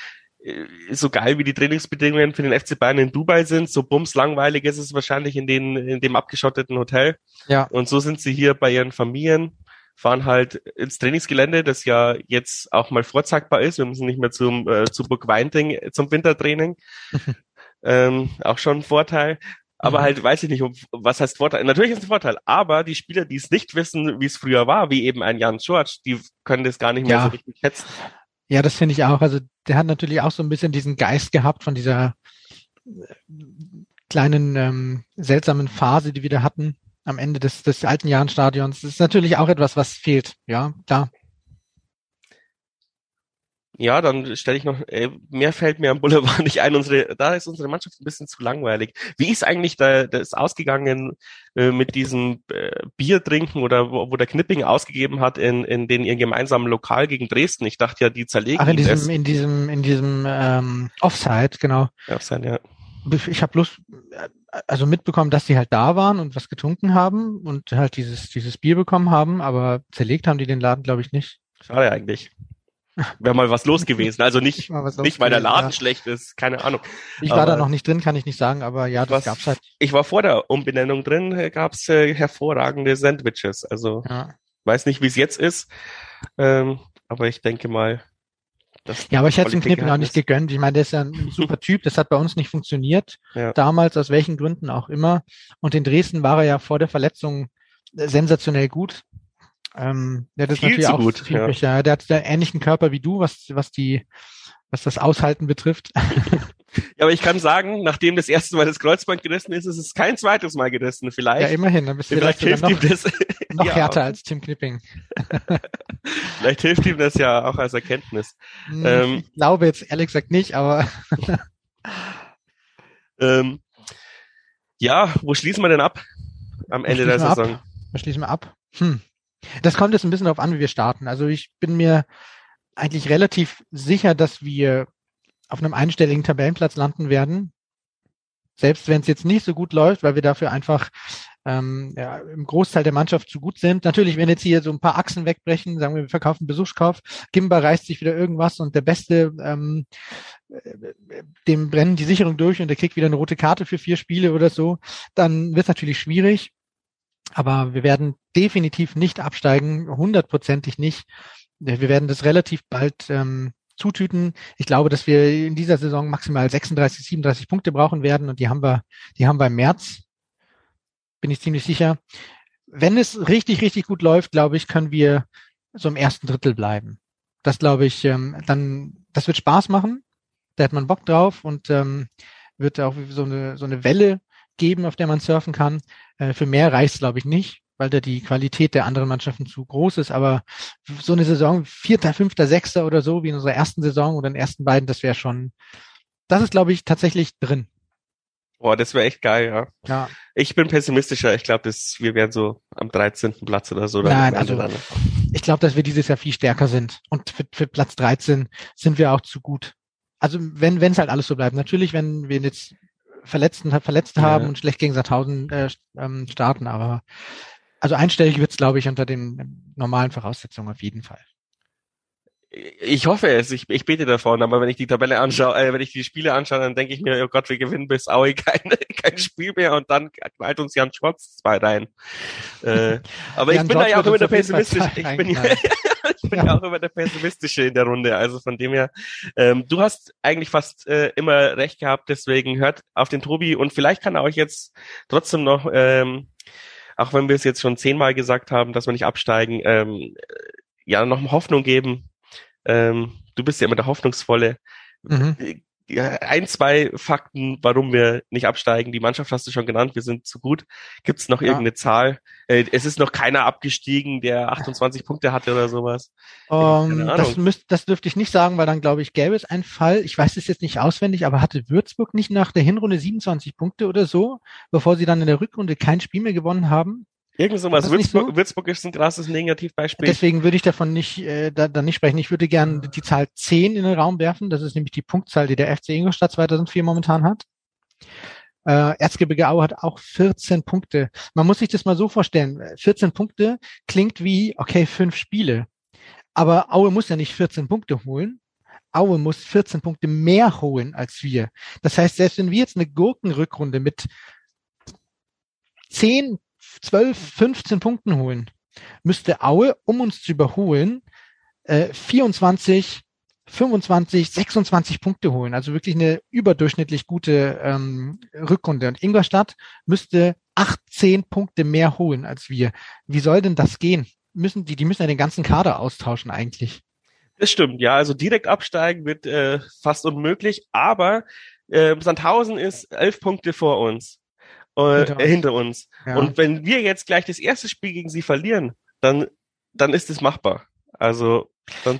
so geil wie die Trainingsbedingungen für den FC Bayern in Dubai sind, so bums langweilig ist es wahrscheinlich in, den, in dem abgeschotteten Hotel. Ja. Und so sind sie hier bei ihren Familien fahren halt ins Trainingsgelände, das ja jetzt auch mal vorzeigbar ist. Wir müssen nicht mehr zum äh, zu Burg Weinting zum Wintertraining. ähm, auch schon ein Vorteil. Aber mhm. halt weiß ich nicht, was heißt Vorteil. Natürlich ist es ein Vorteil, aber die Spieler, die es nicht wissen, wie es früher war, wie eben ein Jan George, die können das gar nicht mehr ja. so richtig schätzen. Ja, das finde ich auch. Also der hat natürlich auch so ein bisschen diesen Geist gehabt von dieser äh, kleinen ähm, seltsamen Phase, die wir da hatten am Ende des, des alten Jahrenstadions. Das ist natürlich auch etwas, was fehlt. Ja, klar. Ja, dann stelle ich noch, äh, mehr fällt mir am Boulevard nicht ein. Unsere, da ist unsere Mannschaft ein bisschen zu langweilig. Wie ist eigentlich da, das ausgegangen äh, mit diesem äh, Bier trinken oder wo, wo der Knipping ausgegeben hat in, in den ihren gemeinsamen Lokal gegen Dresden? Ich dachte ja, die zerlegen Ach, in diesem, das. in diesem, in diesem ähm, Offside, genau. Offside, ja. Ich habe bloß also mitbekommen, dass die halt da waren und was getrunken haben und halt dieses, dieses Bier bekommen haben, aber zerlegt haben die den Laden, glaube ich, nicht. Schade eigentlich. Wäre mal was los gewesen. Also nicht, nicht weil der Laden ja. schlecht ist, keine Ahnung. Ich war aber da noch nicht drin, kann ich nicht sagen, aber ja, das was, gab's halt. Ich war vor der Umbenennung drin, äh, gab's äh, hervorragende Sandwiches. Also ja. weiß nicht, wie es jetzt ist, ähm, aber ich denke mal, ja, aber ich hätte es dem Knippen auch nicht gegönnt. Ich meine, der ist ja ein super Typ. Das hat bei uns nicht funktioniert. Ja. Damals, aus welchen Gründen auch immer. Und in Dresden war er ja vor der Verletzung sensationell gut. Ähm, der hat das natürlich auch gut, ja. ja. Der hat einen ähnlichen Körper wie du, was, was die, was das Aushalten betrifft. Ja, aber ich kann sagen, nachdem das erste Mal das Kreuzband gerissen ist, ist es kein zweites Mal gerissen. Vielleicht. Ja, immerhin. Dann bist du vielleicht, hilft noch, ihm das. Noch ja. härter als Tim Knipping. vielleicht hilft ihm das ja auch als Erkenntnis. Hm, ähm, ich glaube jetzt ehrlich gesagt nicht, aber. ähm, ja, wo schließen wir denn ab? Am Ende der Saison. Ab? Wo schließen wir ab? Hm. Das kommt jetzt ein bisschen darauf an, wie wir starten. Also ich bin mir eigentlich relativ sicher, dass wir auf einem einstelligen Tabellenplatz landen werden. Selbst wenn es jetzt nicht so gut läuft, weil wir dafür einfach ähm, ja, im Großteil der Mannschaft zu gut sind. Natürlich, wenn jetzt hier so ein paar Achsen wegbrechen, sagen wir, wir verkaufen Besuchskauf, Gimba reißt sich wieder irgendwas und der Beste, ähm, dem brennen die Sicherung durch und der kriegt wieder eine rote Karte für vier Spiele oder so, dann wird es natürlich schwierig. Aber wir werden definitiv nicht absteigen, hundertprozentig nicht. Wir werden das relativ bald ähm, zutüten. Ich glaube, dass wir in dieser Saison maximal 36, 37 Punkte brauchen werden und die haben wir, die haben wir im März. Bin ich ziemlich sicher. Wenn es richtig, richtig gut läuft, glaube ich, können wir so im ersten Drittel bleiben. Das glaube ich, ähm, dann, das wird Spaß machen. Da hat man Bock drauf und ähm, wird auch so eine, so eine Welle geben, auf der man surfen kann. Äh, für mehr reicht es, glaube ich, nicht weil da die Qualität der anderen Mannschaften zu groß ist. Aber so eine Saison, vierter, fünfter, sechster oder so, wie in unserer ersten Saison oder in den ersten beiden, das wäre schon, das ist, glaube ich, tatsächlich drin. Boah, das wäre echt geil, ja. Ja. Ich bin pessimistischer. Ich glaube, wir wären so am 13. Platz oder so. Nein, also dann. ich glaube, dass wir dieses Jahr viel stärker sind. Und für, für Platz 13 sind wir auch zu gut. Also wenn es halt alles so bleibt. Natürlich, wenn wir jetzt Verletzten, Verletzte ja. haben und schlecht gegen Sandhausen äh, ähm, starten, aber also einstellig wird's, glaube ich, unter den normalen Voraussetzungen auf jeden Fall. Ich hoffe es, ich, ich bete davon, aber wenn ich die Tabelle anschaue, äh, wenn ich die Spiele anschaue, dann denke ich mir, oh Gott, wir gewinnen bis Aue kein, kein Spiel mehr und dann knallt uns Jan Schwarz zwei rein. Äh, aber ich bin da ja auch immer der pessimistische. Ich bin, ja, bin ja. auch immer der pessimistische in der Runde. Also von dem her, ähm, du hast eigentlich fast äh, immer recht gehabt, deswegen hört auf den Tobi und vielleicht kann er euch jetzt trotzdem noch, ähm, auch wenn wir es jetzt schon zehnmal gesagt haben, dass wir nicht absteigen, ähm, ja, noch Hoffnung geben ähm, du bist ja immer der Hoffnungsvolle. Mhm. Ein, zwei Fakten, warum wir nicht absteigen. Die Mannschaft hast du schon genannt, wir sind zu gut. Gibt es noch ja. irgendeine Zahl? Äh, es ist noch keiner abgestiegen, der 28 Punkte hatte oder sowas. Um, ähm, das, müsst, das dürfte ich nicht sagen, weil dann glaube ich, gäbe es einen Fall. Ich weiß es jetzt nicht auswendig, aber hatte Würzburg nicht nach der Hinrunde 27 Punkte oder so, bevor sie dann in der Rückrunde kein Spiel mehr gewonnen haben? Irgend sowas. Würzburg, so? Würzburg ist ein krasses Negativbeispiel. Deswegen würde ich davon nicht, äh, da, da nicht sprechen. Ich würde gerne die Zahl 10 in den Raum werfen. Das ist nämlich die Punktzahl, die der FC Ingolstadt 2004 momentan hat. Äh, Erzgebirge Aue hat auch 14 Punkte. Man muss sich das mal so vorstellen. 14 Punkte klingt wie, okay, fünf Spiele. Aber Aue muss ja nicht 14 Punkte holen. Aue muss 14 Punkte mehr holen als wir. Das heißt, selbst wenn wir jetzt eine Gurkenrückrunde mit 10 12, 15 Punkten holen, müsste Aue, um uns zu überholen, äh, 24, 25, 26 Punkte holen. Also wirklich eine überdurchschnittlich gute ähm, Rückrunde. Und Ingolstadt müsste 18 Punkte mehr holen als wir. Wie soll denn das gehen? Müssen die, die müssen ja den ganzen Kader austauschen eigentlich. Das stimmt, ja. Also direkt absteigen wird äh, fast unmöglich, aber äh, Sandhausen ist elf Punkte vor uns äh, hinter uns. Hinter uns. Ja. Und wenn wir jetzt gleich das erste Spiel gegen sie verlieren, dann, dann ist es machbar. Also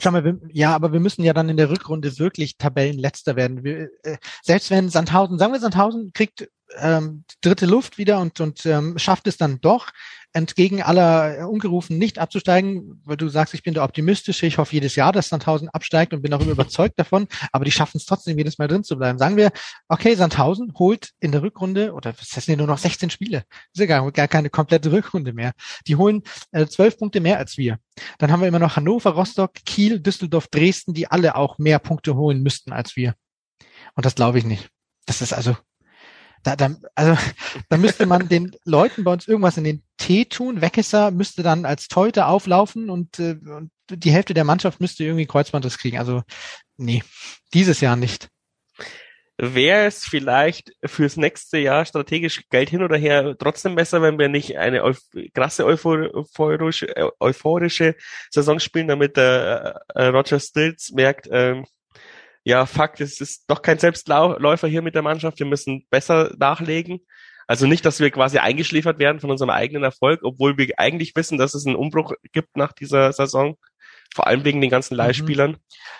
Schau mal, wir, ja, aber wir müssen ja dann in der Rückrunde wirklich Tabellenletzter werden. Wir, äh, selbst wenn Sandhausen, sagen wir, Sandhausen kriegt ähm, dritte Luft wieder und, und ähm, schafft es dann doch, entgegen aller Ungerufen nicht abzusteigen, weil du sagst, ich bin der Optimistische, ich hoffe jedes Jahr, dass Sandhausen absteigt und bin auch überzeugt davon, aber die schaffen es trotzdem jedes Mal drin zu bleiben. Sagen wir, okay, Sandhausen holt in der Rückrunde, oder das sind ja nur noch 16 Spiele, ist ja gar, gar keine komplette Rückrunde mehr. Die holen äh, 12 Punkte mehr als wir. Dann haben wir immer noch Hannover, Rostock, Kiel, Düsseldorf, Dresden, die alle auch mehr Punkte holen müssten als wir. Und das glaube ich nicht. Das ist also da, da, also, da müsste man den Leuten bei uns irgendwas in den Tee tun. Weckesser müsste dann als Teute auflaufen und, äh, und die Hälfte der Mannschaft müsste irgendwie Kreuzbandriss kriegen. Also, nee, dieses Jahr nicht. Wäre es vielleicht fürs nächste Jahr strategisch Geld hin oder her trotzdem besser, wenn wir nicht eine euph krasse euphorische, euphorische Saison spielen, damit der äh, Roger Stills merkt, ähm, ja, fuck, es ist doch kein Selbstläufer hier mit der Mannschaft, wir müssen besser nachlegen. Also nicht, dass wir quasi eingeschläfert werden von unserem eigenen Erfolg, obwohl wir eigentlich wissen, dass es einen Umbruch gibt nach dieser Saison, vor allem wegen den ganzen mhm. Leihspielern.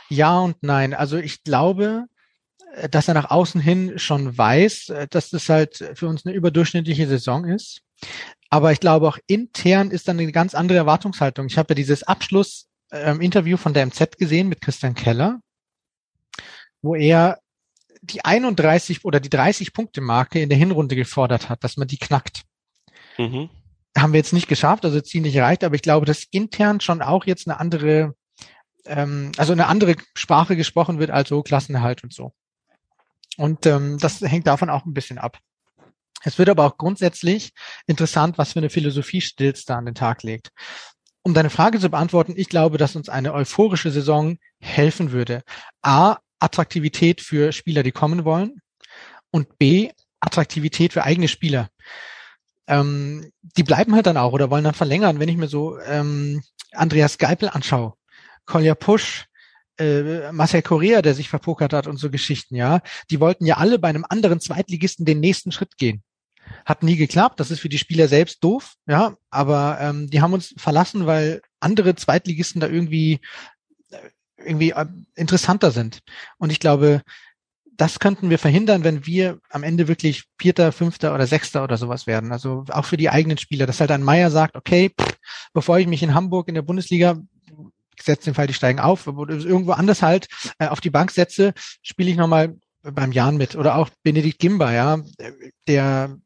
Ja und nein. Also ich glaube, äh, dass er nach außen hin schon weiß, äh, dass das halt für uns eine überdurchschnittliche Saison ist. Aber ich glaube auch intern ist dann eine ganz andere Erwartungshaltung. Ich habe ja dieses Abschlussinterview ähm, von der MZ gesehen mit Christian Keller wo er die 31 oder die 30 Punkte Marke in der Hinrunde gefordert hat, dass man die knackt. Mhm. Haben wir jetzt nicht geschafft, also ziemlich reicht, aber ich glaube, dass intern schon auch jetzt eine andere, ähm, also eine andere Sprache gesprochen wird als so Klassenerhalt und so. Und ähm, das hängt davon auch ein bisschen ab. Es wird aber auch grundsätzlich interessant, was für eine Philosophie Stills da an den Tag legt. Um deine Frage zu beantworten, ich glaube, dass uns eine euphorische Saison helfen würde. A, Attraktivität für Spieler, die kommen wollen und B, Attraktivität für eigene Spieler. Ähm, die bleiben halt dann auch oder wollen dann verlängern. Wenn ich mir so ähm, Andreas Geipel anschaue, Kolja Pusch, äh, Marcel Correa, der sich verpokert hat und so Geschichten, ja, die wollten ja alle bei einem anderen Zweitligisten den nächsten Schritt gehen. Hat nie geklappt, das ist für die Spieler selbst doof, ja, aber ähm, die haben uns verlassen, weil andere Zweitligisten da irgendwie irgendwie äh, interessanter sind. Und ich glaube, das könnten wir verhindern, wenn wir am Ende wirklich Vierter, Fünfter oder Sechster oder sowas werden. Also auch für die eigenen Spieler, dass halt ein Meier sagt, okay, pff, bevor ich mich in Hamburg in der Bundesliga setze den Fall, die steigen auf, oder irgendwo anders halt äh, auf die Bank setze, spiele ich nochmal beim Jan mit. Oder auch Benedikt Gimba, ja, der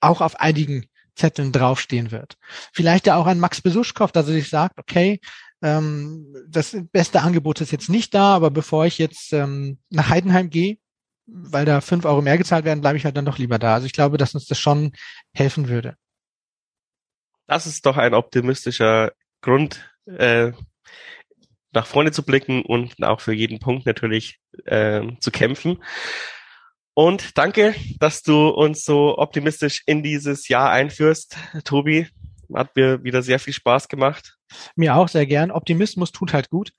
auch auf einigen Zetteln draufstehen wird. Vielleicht ja auch ein Max Besuschkow, dass er sich sagt, okay, ähm, das beste Angebot ist jetzt nicht da, aber bevor ich jetzt ähm, nach Heidenheim gehe, weil da fünf Euro mehr gezahlt werden, bleibe ich halt dann doch lieber da. Also ich glaube, dass uns das schon helfen würde. Das ist doch ein optimistischer Grund, äh, nach vorne zu blicken und auch für jeden Punkt natürlich äh, zu kämpfen. Und danke, dass du uns so optimistisch in dieses Jahr einführst, Tobi. Hat mir wieder sehr viel Spaß gemacht. Mir auch sehr gern. Optimismus tut halt gut.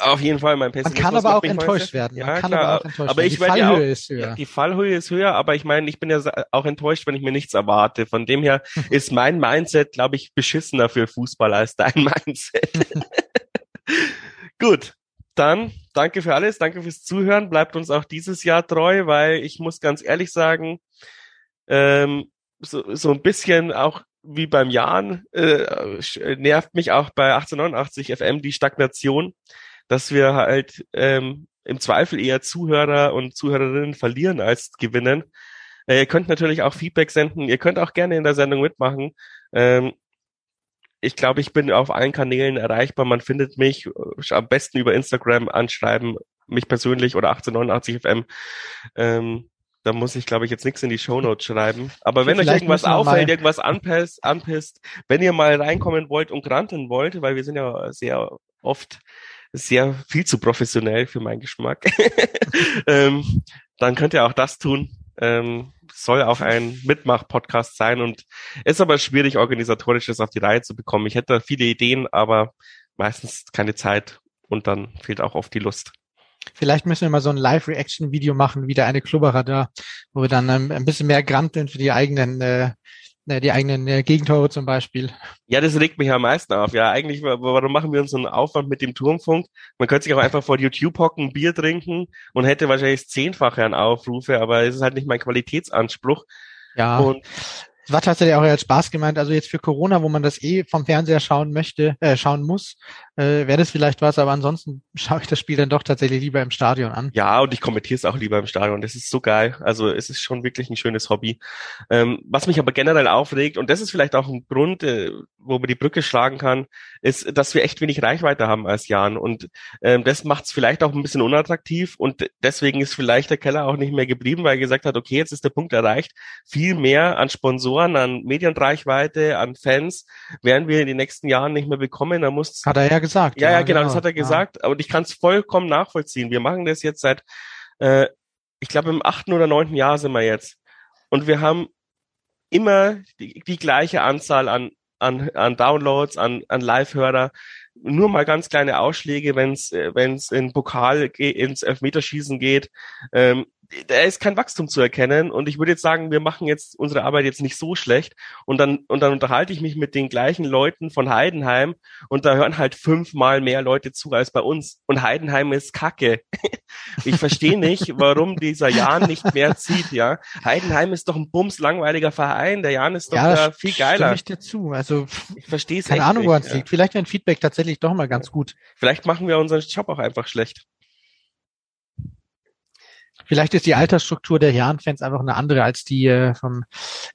Auf jeden Fall, mein Pessimismus. Man kann aber auch enttäuscht werden. Ja, klar. Aber, auch enttäuscht aber werden. ich die Fallhöhe ja auch, ist höher. Die Fallhöhe ist höher, aber ich meine, ich bin ja auch enttäuscht, wenn ich mir nichts erwarte. Von dem her ist mein Mindset, glaube ich, beschissener für Fußball als dein Mindset. Gut, dann danke für alles, danke fürs Zuhören. Bleibt uns auch dieses Jahr treu, weil ich muss ganz ehrlich sagen, ähm, so, so ein bisschen auch wie beim Jan äh, nervt mich auch bei 1889 FM die Stagnation, dass wir halt ähm, im Zweifel eher Zuhörer und Zuhörerinnen verlieren als gewinnen. Äh, ihr könnt natürlich auch Feedback senden. Ihr könnt auch gerne in der Sendung mitmachen. Ähm, ich glaube, ich bin auf allen Kanälen erreichbar. Man findet mich äh, am besten über Instagram anschreiben, mich persönlich oder 1889 FM. Ähm, da muss ich, glaube ich, jetzt nichts in die Shownotes schreiben. Aber wenn euch irgendwas auffällt, irgendwas anpisst, anpisst, wenn ihr mal reinkommen wollt und granten wollt, weil wir sind ja sehr oft sehr viel zu professionell für meinen Geschmack, ähm, dann könnt ihr auch das tun. Ähm, soll auch ein Mitmach-Podcast sein und ist aber schwierig, organisatorisch das auf die Reihe zu bekommen. Ich hätte viele Ideen, aber meistens keine Zeit und dann fehlt auch oft die Lust. Vielleicht müssen wir mal so ein Live-Reaction-Video machen, wie der eine Klubberer da, wo wir dann ähm, ein bisschen mehr granteln für die eigenen äh, Ne, die eigenen äh, Gegentore zum Beispiel. Ja, das regt mich am meisten auf. Ja, eigentlich, warum machen wir uns so einen Aufwand mit dem Turmfunk? Man könnte sich auch einfach vor YouTube hocken, Bier trinken und hätte wahrscheinlich zehnfache an Aufrufe, aber es ist halt nicht mein Qualitätsanspruch. Ja. Und war tatsächlich auch als Spaß gemeint. Also jetzt für Corona, wo man das eh vom Fernseher schauen möchte, äh, schauen muss, äh, wäre das vielleicht was, aber ansonsten schaue ich das Spiel dann doch tatsächlich lieber im Stadion an. Ja, und ich kommentiere es auch lieber im Stadion. Das ist so geil. Also es ist schon wirklich ein schönes Hobby. Ähm, was mich aber generell aufregt, und das ist vielleicht auch ein Grund, äh, wo man die Brücke schlagen kann, ist, dass wir echt wenig Reichweite haben als Jan. Und ähm, das macht es vielleicht auch ein bisschen unattraktiv und deswegen ist vielleicht der Keller auch nicht mehr geblieben, weil er gesagt hat, okay, jetzt ist der Punkt erreicht. Viel mehr an Sponsoren, an Medienreichweite, an Fans werden wir in den nächsten Jahren nicht mehr bekommen. Da muss hat er ja gesagt. Ja, ja, genau, genau, das hat er gesagt. Ja. Und ich kann es vollkommen nachvollziehen. Wir machen das jetzt seit, äh, ich glaube, im achten oder neunten Jahr sind wir jetzt. Und wir haben immer die, die gleiche Anzahl an, an, an Downloads, an, an Live-Hörer. Nur mal ganz kleine Ausschläge, wenn es wenn's in Pokal ins Elfmeterschießen geht. Ähm, da ist kein Wachstum zu erkennen und ich würde jetzt sagen, wir machen jetzt unsere Arbeit jetzt nicht so schlecht und dann und dann unterhalte ich mich mit den gleichen Leuten von Heidenheim und da hören halt fünfmal mehr Leute zu als bei uns und Heidenheim ist Kacke. ich verstehe nicht, warum dieser Jan nicht mehr zieht, ja. Heidenheim ist doch ein bums langweiliger Verein, der Jan ist doch ja, viel geiler. Ich dir zu. Also ich verstehe es Keine Ahnung, woran es ja. liegt. Vielleicht wäre ein Feedback tatsächlich doch mal ganz gut. Vielleicht machen wir unseren Job auch einfach schlecht. Vielleicht ist die Altersstruktur der Herrenfans einfach eine andere als die äh, vom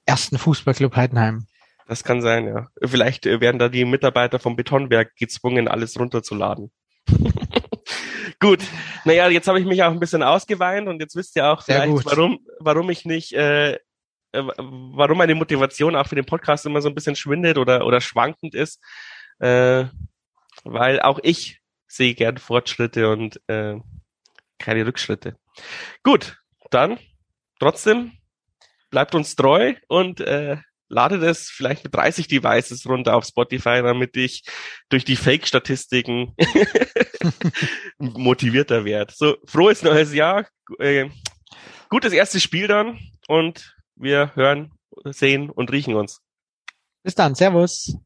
ersten Fußballclub Heidenheim. Das kann sein, ja. Vielleicht äh, werden da die Mitarbeiter vom Betonwerk gezwungen, alles runterzuladen. Gut, naja, jetzt habe ich mich auch ein bisschen ausgeweint und jetzt wisst ihr auch vielleicht, warum, warum ich nicht, äh, äh, warum meine Motivation auch für den Podcast immer so ein bisschen schwindet oder, oder schwankend ist. Äh, weil auch ich sehe gern Fortschritte und äh, keine Rückschritte. Gut, dann trotzdem bleibt uns treu und äh, ladet es vielleicht mit 30 Devices runter auf Spotify, damit ich durch die Fake-Statistiken motivierter werde. So, frohes neues Jahr, äh, gutes erstes Spiel dann und wir hören, sehen und riechen uns. Bis dann, Servus.